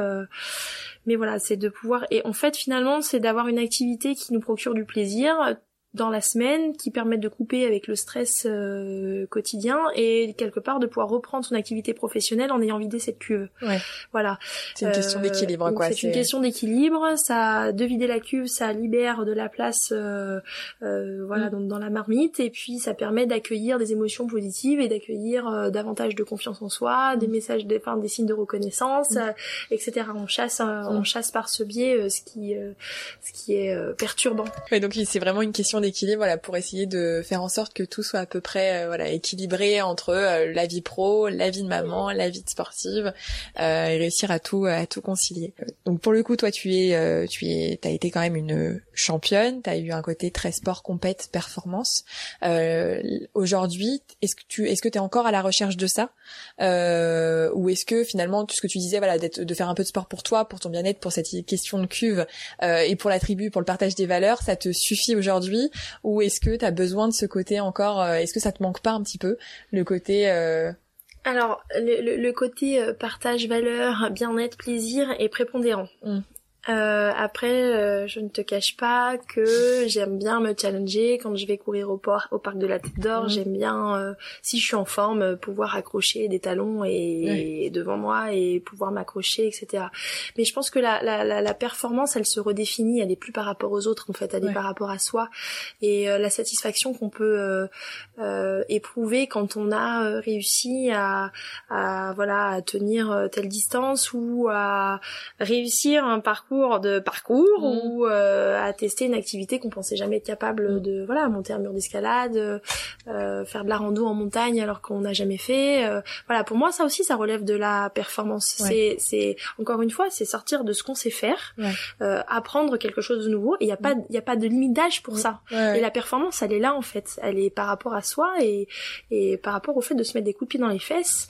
mais voilà, c'est de pouvoir et en fait finalement c'est d'avoir une activité qui nous procure du plaisir dans la semaine qui permettent de couper avec le stress euh, quotidien et quelque part de pouvoir reprendre son activité professionnelle en ayant vidé cette cuve. Ouais. Voilà. C'est une question euh, d'équilibre quoi. C'est une question d'équilibre. Ça, de vider la cuve, ça libère de la place, euh, voilà, mm. dans, la marmite et puis ça permet d'accueillir des émotions positives et d'accueillir davantage de confiance en soi, des mm. messages, des, enfin, des signes de reconnaissance, mm. etc. On chasse, on chasse par ce biais ce qui, ce qui est perturbant. Ouais, donc c'est vraiment une question d'équilibre voilà pour essayer de faire en sorte que tout soit à peu près euh, voilà équilibré entre euh, la vie pro, la vie de maman, la vie sportive euh, et réussir à tout à tout concilier. Donc pour le coup toi tu es tu es t'as été quand même une championne, t'as eu un côté très sport compète performance. aujourd'hui, est-ce que tu est-ce que tu es encore à la recherche de ça? Ou est-ce que finalement tout ce que tu disais voilà d'être de faire un peu de sport pour toi, pour ton bien-être, pour cette question de cuve et pour la tribu, pour le partage des valeurs, ça te suffit aujourd'hui? Ou est-ce que tu as besoin de ce côté encore euh, Est-ce que ça te manque pas un petit peu le côté euh, alors, le, côté euh, partage, valeur, bien-être, plaisir est prépondérant. Mmh. Euh, après, euh, je ne te cache pas que j'aime bien me challenger quand je vais courir au, port, au parc de la Tête d'Or. Mhm. J'aime bien, euh, si je suis en forme, pouvoir accrocher des talons et, devant moi et pouvoir m'accrocher, etc. Mais je pense que la, la, la, la, performance, elle se redéfinit. Elle est plus par rapport aux autres, en fait. Elle est par rapport à soi. Et la satisfaction qu'on peut éprouver quand on a réussi à, à voilà à tenir telle distance ou à réussir un parcours de parcours mm. ou euh, à tester une activité qu'on pensait jamais être capable mm. de voilà monter un mur d'escalade euh, faire de la rando en montagne alors qu'on n'a jamais fait euh, voilà pour moi ça aussi ça relève de la performance. C'est c'est encore une fois c'est sortir de ce qu'on sait faire apprendre quelque chose de nouveau et il y a pas il y a pas de limite d'âge pour ça. Et la performance elle est là en fait. Elle est par rapport à soi et et par rapport au fait de se mettre des coups de pied dans les fesses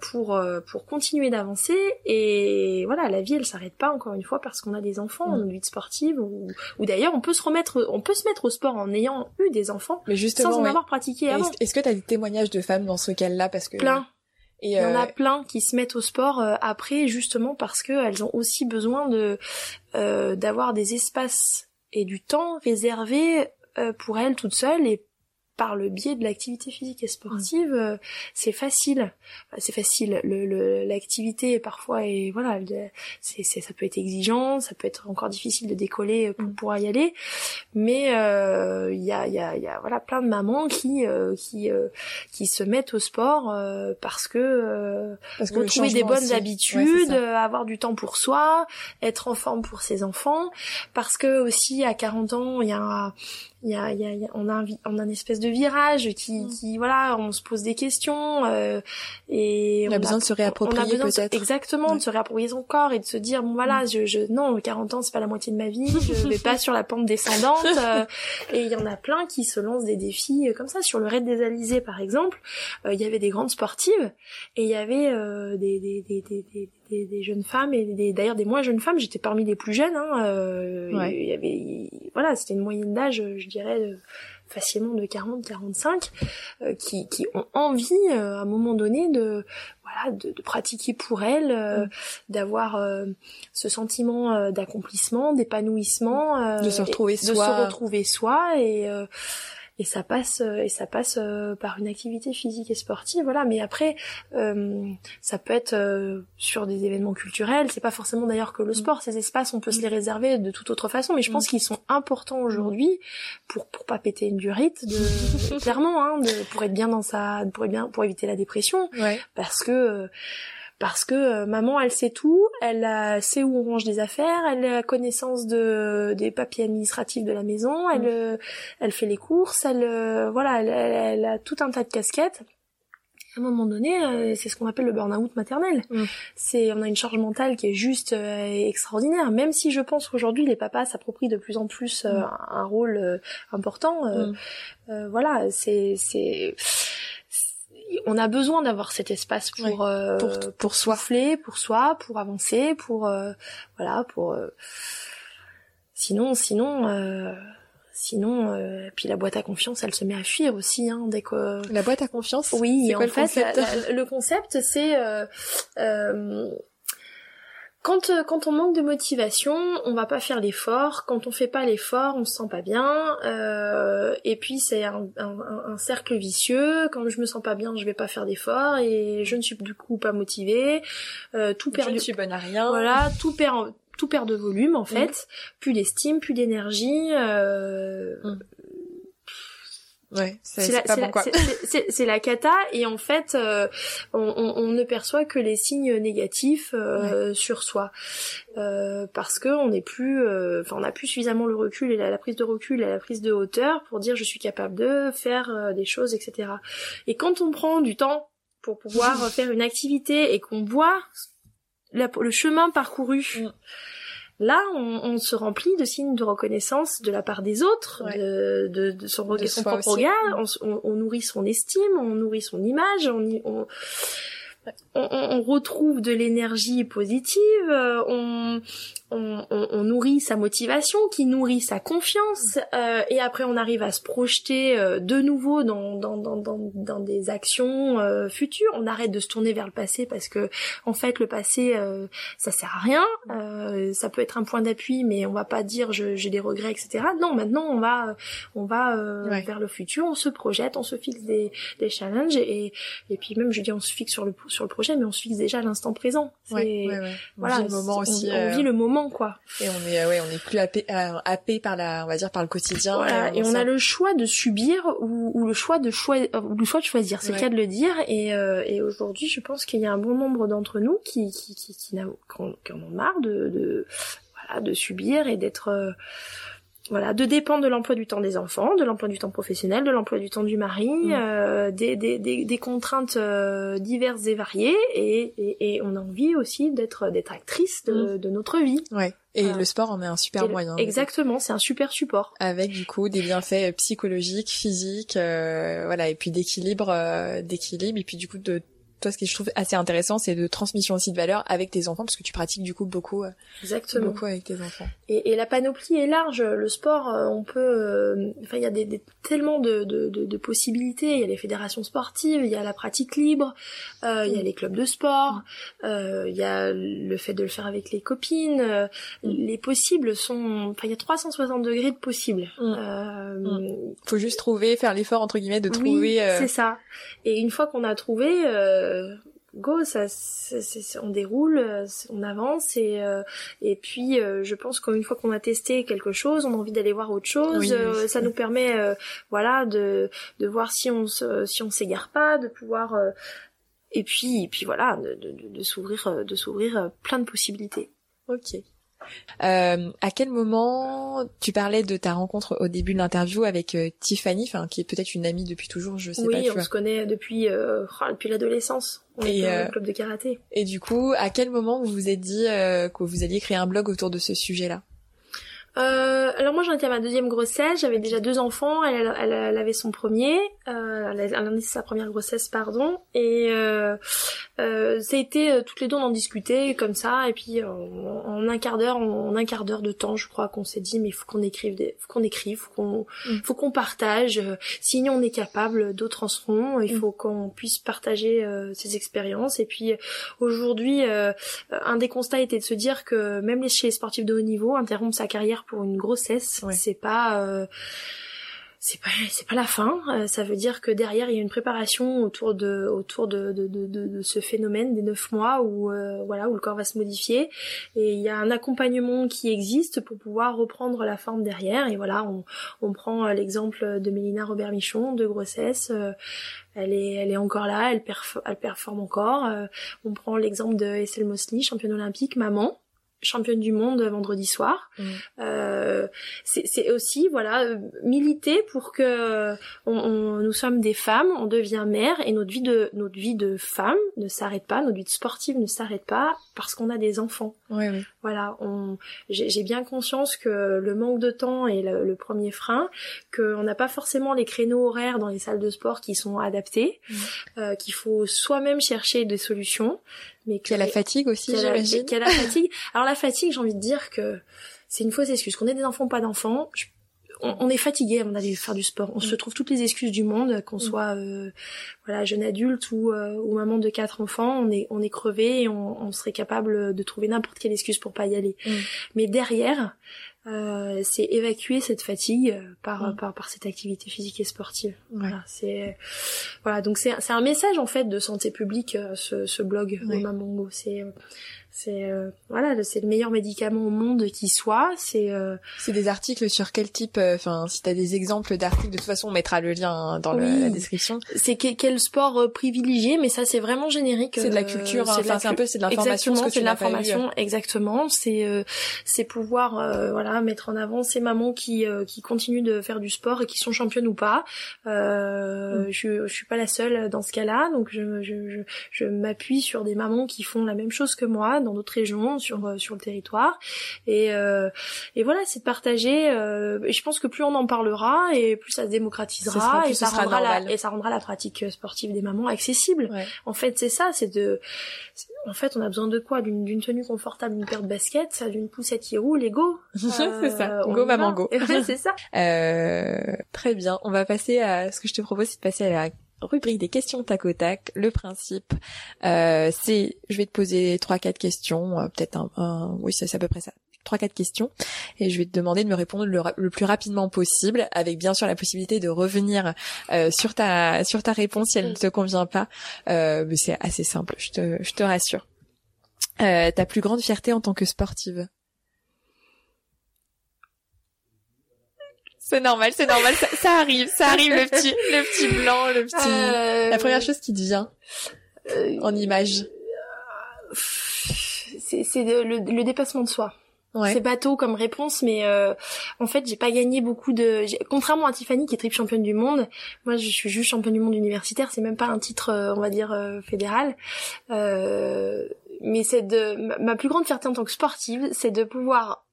pour pour continuer d'avancer et voilà la vie elle s'arrête pas encore une fois parce qu'on a des enfants, mm. une vie sportive, ou, ou d'ailleurs on peut se remettre, on peut se mettre au sport en ayant eu des enfants, mais justement, sans en avoir pratiqué avant. Est-ce que tu as des témoignages de femmes dans ce cas-là parce que plein. Et Il y en a euh, plein qui se mettent au sport euh, après justement parce qu'elles ont aussi besoin de euh, d'avoir des espaces et du temps réservés pour elles toutes seules et par le biais de l'activité physique et sportive, euh, c'est facile. C'est facile. Le, l'activité est parfois et voilà, c'est, ça peut être exigeant, ça peut être encore difficile de décoller pour mm. pouvoir y aller. Mais euh, il y, a, y, a, y a voilà plein de mamans qui euh, qui qui se mettent au sport parce que parce que retrouver des bonnes habitudes, avoir du temps pour soi, être en forme pour ses enfants, parce que aussi à 40 ans il y a il y a, y a, on a un, on a une espèce de virage qui, mm. qui voilà, on se pose des questions euh, et on, a besoin de se réapproprier peut-être. Exactement, de se réapproprier son corps et de se dire bon voilà, mm. je, je non, 40 ans c'est pas la moitié de ma vie, je vais pas sur la pente descendante. Euh, et il y en a plein qui se lancent des défis euh, comme ça. Sur le raid des Alizés par exemple, euh, il y avait des grandes sportives et il y avait des, des, des, des des, des, jeunes femmes et d'ailleurs des moins jeunes femmes. J'étais parmi les plus jeunes. Hein, euh, Il y avait, voilà, c'était une moyenne d'âge, je dirais, facilement de 40-45, euh, qui, qui ont envie euh, à un moment donné de voilà de, de pratiquer pour elles, euh, mm. d'avoir ce sentiment d'accomplissement, d'épanouissement, de se retrouver soi, de se retrouver soi et et ça passe euh, et ça passe euh, par une activité physique et sportive voilà. Mais après euh, ça peut être sur des événements culturels. C'est pas forcément d'ailleurs que le mm. sport ces espaces on peut se les réserver de toute autre façon. Mais je pense mm. qu'ils sont importants aujourd'hui pour pour pas péter une durite de clairement hein de pour être bien dans sa pour être bien pour éviter la dépression. Parce que parce que euh, maman elle sait tout, elle sait où on range des affaires, elle a connaissance de des papiers administratifs de la maison, elle euh, elle fait les courses, elle euh, voilà, elle, elle, a tout un tas de casquettes. à un moment donné, euh, c'est ce qu'on appelle le burn-out maternel. C'est, on a une charge mentale qui est juste euh, extraordinaire. Même si je pense qu'aujourd'hui les papas s'approprient de plus en plus euh, Mm. un rôle euh, important, euh, euh, voilà, c'est, c'est- on a besoin d'avoir cet espace pour Ouais, euh, pour- souffler, pour soi, pour avancer, pour euh, voilà, pour. euh, sinon, sinon. euh, Sinon, euh, puis la boîte à confiance, elle se met à fuir aussi, hein, dès que La boîte à confiance. oui, en quoi le fait, concept? la- la- le concept, c'est euh, euh, quand euh, quand on manque de motivation, on va pas faire l'effort. Quand on fait pas l'effort, on se sent pas bien. euh, et puis c'est un, un- un- cercle vicieux. Quand je me sens pas bien, je vais pas faire d'effort et je ne suis du coup pas motivée. Euh, tout Je perd ne du- suis bonne à rien. voilà, tout perd tout perd de volume Mm. en fait. Plus d'estime, plus d'énergie. euh, Ouais, c'est la, pas bon quoi. c'est- la cata et en fait euh, on, on- on ne perçoit que les signes négatifs euh, sur soi Euh, parce que on n'est plus euh, enfin on n'a plus suffisamment le recul et la, la prise de recul et la prise de hauteur pour dire je suis capable de faire euh, des choses etc et quand on prend du temps pour pouvoir faire une activité et qu'on voit la- le chemin parcouru Mm. Là, on, on se remplit de signes de reconnaissance de la part des autres, Ouais. de, de, de son, De propre aussi. regard. On, s- on- on nourrit son estime, on nourrit son image, on, y- on, on, on- on retrouve de l'énergie positive, euh, on, on, on- on nourrit sa motivation, qui nourrit sa confiance, euh, et après on arrive à se projeter euh, de nouveau dans, dans, dans, dans, dans des actions euh, futures. On arrête de se tourner vers le passé parce que en fait le passé euh, ça sert à rien. Euh, ça peut être un point d'appui, mais on va pas dire j'ai des regrets, etc. Non, maintenant on va on va euh, Ouais. vers le futur, on se projette, on se fixe des, des challenges et, et puis même je dis on se fixe sur le sur le projet, mais on se fixe déjà à l'instant présent. Ouais, ouais, ouais. On vit le moment aussi. on, on vit le moment quoi. Et on est, euh, ouais, on est plus happé, euh, happé par la, on va dire par le quotidien. Voilà, et on a le choix de subir ou, ou le choix de choisir, le choix de choisir, c'est Ouais. le cas de le dire. Et, euh, et aujourd'hui, je pense qu'il y a un bon nombre d'entre nous qui qui qui, qui, n'a- qui en qui en ont marre de, de voilà de subir et d'être euh, voilà, de dépendre de l'emploi du temps des enfants, de l'emploi du temps professionnel, de l'emploi du temps du mari, Mm. euh, des, des, des, des contraintes euh, diverses et variées, et, et, et on a envie aussi d'être d'être actrice de, de notre vie. Ouais. Et Voilà. le sport en est un super Et le- moyen. Exactement, c'est un super support. Avec du coup des bienfaits psychologiques, physiques, euh, voilà, et puis d'équilibre, euh, d'équilibre, et puis du coup de toi, ce que je trouve assez intéressant, c'est de transmission aussi de valeur avec tes enfants, parce que tu pratiques du coup beaucoup, euh, Exactement. beaucoup avec tes enfants. Et, et la panoplie est large. Le sport, euh, on peut, euh, enfin, il y a des, des- tellement de, de, de, de possibilités. Il y a les fédérations sportives, il y a la pratique libre, euh, il y a les clubs de sport, euh, il y a le fait de le faire avec les copines. Les possibles sont, enfin, il y a 360 degrés de possibles. Mm. Euh, Faut juste trouver, faire l'effort entre guillemets de oui, trouver. euh, c'est ça. Et une fois qu'on a trouvé, euh, go, ça, c'est- c'est- on déroule, euh, on avance et euh, et puis euh, je pense qu'une fois qu'on a testé quelque chose, on a envie d'aller voir autre chose. Oui, euh, oui. ça nous permet, euh, voilà, de de voir si on se, si on s'égare pas, de pouvoir euh, et puis et puis voilà, de, de, s'ouvrir euh, de s'ouvrir euh, plein de possibilités. Ok. Euh, à quel moment tu parlais de ta rencontre au début de l'interview avec euh, Tiffany, enfin qui est peut-être une amie depuis toujours, je sais pas. Oui, on vois. se connaît depuis euh, oh, depuis l'adolescence. On Et, est dans euh, le club de karaté. Et du coup, à quel moment vous vous êtes dit euh, que vous alliez créer un blog autour de ce sujet-là? Euh, alors moi j'en étais à ma deuxième grossesse, j'avais déjà deux enfants, elle, elle, elle avait son premier, euh, elle, a- est sa première grossesse pardon, et euh, euh, ça a été euh, toutes les deux on en discutait comme ça, et puis euh, en, en un quart d'heure, en, en un quart d'heure de temps, je crois qu'on s'est dit mais il faut qu'on écrive, des, faut qu'on écrive, faut qu'on, Mm. faut qu'on partage, euh, sinon on est capable, d'autres en seront, il Mm. faut qu'on puisse partager euh, ces expériences, et puis aujourd'hui euh, un des constats était de se dire que même les chez les sportifs de haut niveau interrompre sa carrière pour une grossesse Ouais. c'est pas euh, c'est pas c'est pas la fin. Euh, ça veut dire que derrière il y a une préparation autour de autour de de, de, de, de ce phénomène des neuf mois où euh, voilà où le corps va se modifier. Et il y a un accompagnement qui existe pour pouvoir reprendre la forme derrière. Et voilà on, on prend euh, l'exemple de Mélina Robert Michon de grossesse. Elle est elle est encore là elle perf- elle performe encore. Euh, on prend l'exemple de Estelle Mosley championne olympique maman championne du monde vendredi soir. Mm. Euh, c'est aussi voilà euh, militer pour que on, on- nous sommes des femmes, on devient mère et notre vie de notre vie de femme ne s'arrête pas, notre vie de sportive ne s'arrête pas parce qu'on a des enfants. Oui, oui. Voilà, on j'ai bien conscience que le manque de temps est le, le premier frein, qu'on n'a pas forcément les créneaux horaires dans les salles de sport qui sont adaptés, Mm. euh, qu'il faut soi-même chercher des solutions, mais Qu'il y a la fatigue aussi, j'imagine. qu'il y a la fatigue. Alors la fatigue, j'ai envie de dire que c'est une fausse excuse. Qu'on ait des enfants ou pas d'enfants, je- on, est fatigué avant d'aller faire du sport. On se Mm. trouve toutes les excuses du monde, qu'on soit euh, voilà jeune adulte ou, euh, ou maman de quatre enfants, on est on est crevé et on, on serait capable de trouver n'importe quelle excuse pour pas y aller. Mm. Mais derrière, euh, c'est évacuer cette fatigue euh, par, Mm. par par cette activité physique et sportive. Ouais. Voilà, c'est voilà donc c'est c'est un message en fait de santé publique euh, ce, ce blog Ouais. Mamango. C'est euh, c'est euh, voilà c'est le meilleur médicament au monde qui soit. C'est euh, C'est des articles sur quel type euh, Enfin, si t'as des exemples d'articles, de toute façon, on mettra le lien hein, dans le- la description. c'est que- quel sport euh, privilégié, mais ça c'est vraiment générique. C'est de la euh, culture, hein. c'est un peu c'est de l'information c'est de l'information, exactement. C'est euh, c'est pouvoir euh, mettre en avant ces mamans qui euh, qui continuent de faire du sport et qui sont championnes ou pas. Euh, Mm. je je suis pas la seule dans ce cas-là, donc je je je, je m'appuie sur des mamans qui font la même chose que moi dans d'autres régions sur euh, sur le territoire et euh, et voilà c'est de partager. Euh, et je pense que plus on en parlera et plus ça se démocratisera sera- et ça rendra la, et ça rendra la pratique sportive des mamans accessible. Ouais. En fait, c'est ça, c'est de, en fait, on a besoin de quoi? D'une d'une tenue confortable, d'une paire de baskets, d'une poussette qui roule, et go. c'est ça. Euh, Go maman go. Et ouais, c'est ça. Euh, très bien. On va passer à ce que je te propose, c'est de passer à la rubrique des questions tac au tac. Le principe, euh, c'est, je vais te poser trois quatre questions, euh, peut-être un, un- oui, c'est à peu près ça. Trois quatre questions et je vais te demander de me répondre le, plus rapidement possible, avec bien sûr la possibilité de revenir euh, sur ta sur ta réponse si elle ne te convient pas. Euh, mais c'est assez simple, je te je te rassure. Euh, ta plus grande fierté en tant que sportive C'est normal, c'est normal, ça, ça arrive, ça arrive le petit, le petit blanc, le petit. Euh, La première chose qui te vient euh, en image. c'est le, le dépassement de soi. Ouais. C'est bateau comme réponse, mais euh, en fait, j'ai pas gagné beaucoup de. j'ai- Contrairement à Tiffany qui est triple championne du monde, moi je suis juste championne du monde universitaire. C'est même pas un titre, euh, on va dire euh, fédéral. Euh, mais c'est de ma, ma plus grande fierté en tant que sportive, c'est de pouvoir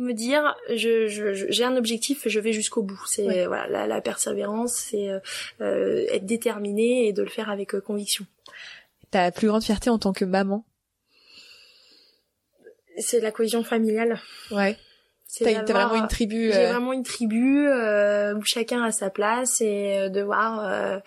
me dire je je- je- j'ai un objectif et je vais jusqu'au bout c'est Ouais. voilà la, la persévérance c'est euh, euh, être déterminé et de le faire avec euh, conviction Ta plus grande fierté en tant que maman? c'est la cohésion familiale Ouais. C'est T'as vraiment une tribu. J'ai euh, vraiment une tribu euh, où chacun a sa place et euh, de voir euh,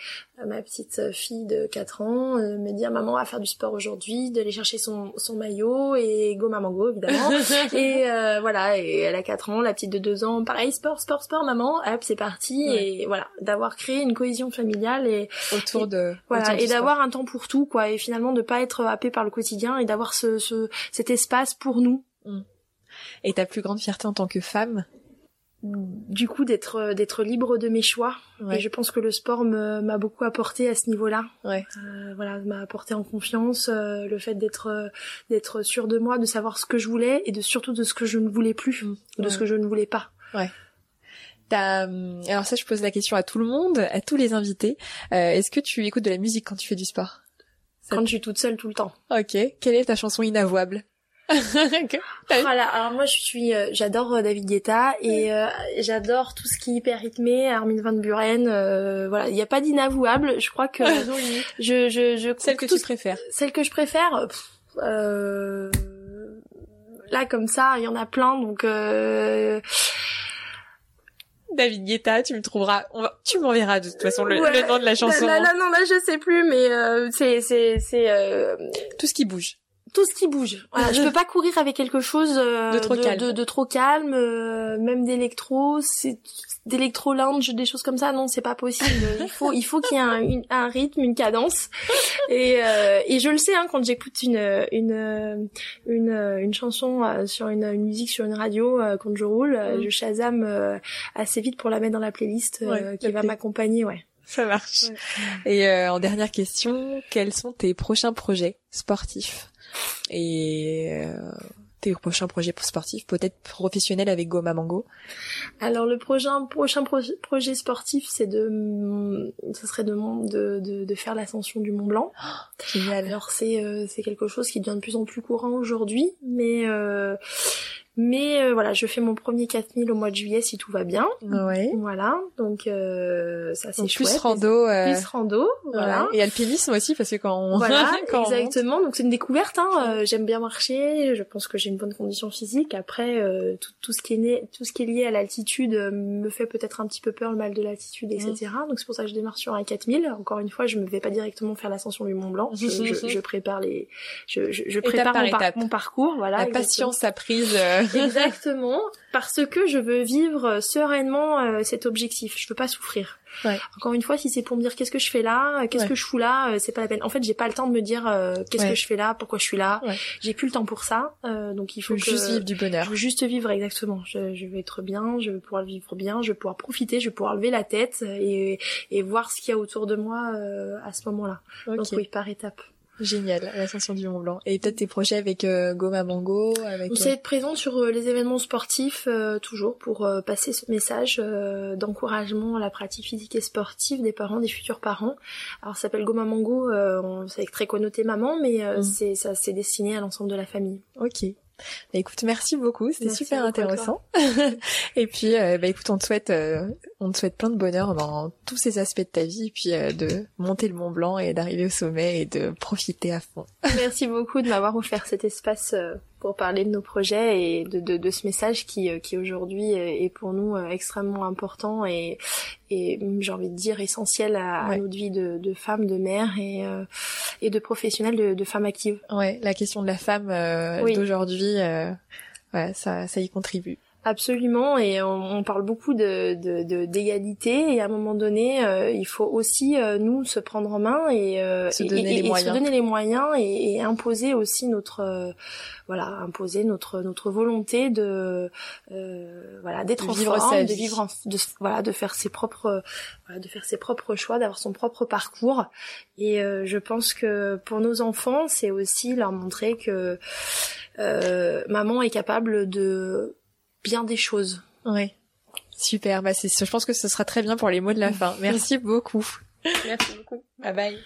ma petite fille de 4 ans euh, me dire maman va faire du sport aujourd'hui, d'aller chercher son, son maillot et go maman go évidemment. et euh, voilà, et elle a 4 ans, la petite de 2 ans, pareil sport, sport, sport maman, hop c'est parti Ouais. et voilà, d'avoir créé une cohésion familiale et autour de. voilà autour et d'avoir un temps pour tout quoi et finalement de pas être happé par le quotidien et d'avoir ce, ce cet espace pour nous sport. Et ta plus grande fierté en tant que femme. du coup d'être d'être libre de mes choix Ouais. Et je pense que le sport m'a beaucoup apporté à ce niveau-là. Ouais. Euh, voilà, m'a apporté en confiance, euh, le fait d'être euh, d'être sûr de moi, de savoir ce que je voulais et de surtout de ce que je ne voulais plus, ou de Ouais. ce que je ne voulais pas. Hum, alors ça, je pose la question à tout le monde, à tous les invités. Euh, Est-ce que tu écoutes de la musique quand tu fais du sport? Ça- Quand je suis toute seule tout le temps. Ok. Quelle est ta chanson inavouable? Voilà, alors moi je suis, euh, j'adore euh, David Guetta et euh, j'adore tout ce qui est hyper rythmé, Armin van Buren. euh, voilà, il n'y a pas d'inavouable. Je crois que je, je, je Celle que tu préfères. Celle que je préfère, pff, euh, là comme ça, il y en a plein, donc euh, David Guetta, tu me trouveras, on va- tu m'enverras de toute façon le, Ouais. le nom de la chanson. là, là, non, là je sais plus, mais euh, c'est c'est c'est euh, Tout ce qui bouge. Tout ce qui bouge. Voilà, je peux pas courir avec quelque chose euh, De trop calme. de, de trop calme, euh, même d'électro, c'est d'électro lounge, des choses comme ça. Non, c'est pas possible. Il faut il faut qu'il y ait un, une- un rythme, une cadence. Et euh, et je le sais hein, quand j'écoute une une une une chanson euh, sur une, une musique sur une radio euh, quand je roule, euh, Mm. je shazam euh, assez vite pour la mettre dans la playlist euh, Ouais, qui la va play- m'accompagner. Ouais. Ça marche. Ouais. Et euh, en dernière question, quels sont tes prochains projets sportifs? Et euh, tes prochains projets sportifs, peut-être professionnels avec Goma Mango Alors le prochain prochain projet sportif, c'est de, ce serait de, de, de, faire l'ascension du Mont Blanc. génial. Alors c'est euh, c'est quelque chose qui devient de plus en plus courant aujourd'hui, mais euh, mais euh, voilà, je fais mon premier 4000 au mois de juillet si tout va bien. Ouais. Voilà, donc euh, ça c'est chouette. Plus rando. Euh... Plus rando, voilà. Et alpinisme aussi parce que quand on... Voilà, exactement. donc c'est une découverte. Hein. Euh, j'aime bien marcher. Je pense que j'ai une bonne condition physique. Après, euh, tout, tout, ce qui est né, tout ce qui est lié à l'altitude me fait peut-être un petit peu peur, le mal de l'altitude, etc. Mm. Donc c'est pour ça que je démarre sur un 4000. Encore une fois, je ne vais pas directement faire l'ascension du Mont Blanc. Je, je, je prépare les, je, je, prépare mon, mon, parcours. Voilà. La patience à prise. Exactement, parce que je veux vivre sereinement euh, cet objectif. Je veux pas souffrir. Ouais. Encore une fois, si c'est pour me dire qu'est-ce que je fais là, euh, qu'est-ce que je fous là, euh, c'est pas la peine. En fait, j'ai pas le temps de me dire qu'est-ce que je fais là, pourquoi je suis là. J'ai plus le temps pour ça, donc il faut que juste vivre du bonheur. Je veux juste vivre exactement. Je, je, veux être bien, je veux pouvoir vivre bien, je veux pouvoir profiter, je veux pouvoir lever la tête et, et voir ce qu'il y a autour de moi à ce moment-là. Donc oui, par étapes. Génial, l'ascension du Mont Blanc. Et peut-être tes projets avec euh, Goma Mango avec On sait être présent sur euh, les événements sportifs euh, toujours pour euh, passer ce message d'encouragement à la pratique physique et sportive des parents, des futurs parents. Alors ça s'appelle Goma Mango, c'est très connoté maman, mais mm. c'est ça c'est destiné à l'ensemble de la famille. Ok. Bah, écoute, merci beaucoup, c'était super intéressant. et puis, euh, bah écoute, on te souhaite, euh, on te souhaite plein de bonheur dans tous ces aspects de ta vie, et puis euh, de monter le Mont Blanc et d'arriver au sommet et de profiter à fond. Merci beaucoup de m'avoir offert cet espace pour parler de nos projets et de, de, de ce message qui, euh, qui aujourd'hui est pour nous euh, extrêmement important et, et j'ai envie de dire essentiel à, notre vie de, de femme, de mère et, euh, et de professionnelle, de, de femme active. Ouais, la question de la femme d'aujourd'hui, ouais, ça, ça y contribue. Absolument, et on, parle beaucoup de d'égalité, et à un moment donné, euh, il faut aussi euh, nous se prendre en main et, euh, se, donner les moyens. se donner les moyens et, imposer aussi notre voilà imposer notre notre volonté de voilà d'être en vivre forme, de vivre de voilà de faire ses propres voilà, de faire ses propres choix, d'avoir son propre parcours. Et je pense que pour nos enfants, c'est aussi leur montrer que maman est capable de bien des choses. Ouais. Super, bah c'est, je pense que ce sera très bien pour les mots de la fin. Merci beaucoup. Merci beaucoup. Bye bye.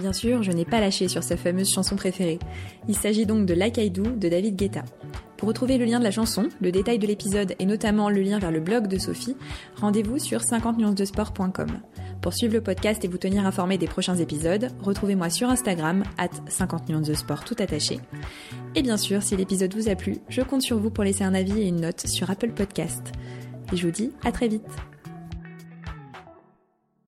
Bien sûr, je n'ai pas lâché sur sa fameuse chanson préférée. Il s'agit donc de L'Akaïdou de David Guetta. Pour retrouver le lien de la chanson, le détail de l'épisode et notamment le lien vers le blog de Sophie, rendez-vous sur 50nuancesdesport.com. Pour suivre le podcast et vous tenir informé des prochains épisodes, retrouvez-moi sur Instagram, at 50nuancesdesport tout attaché. Et bien sûr, si l'épisode vous a plu, je compte sur vous pour laisser un avis et une note sur Apple Podcast. Et je vous dis à très vite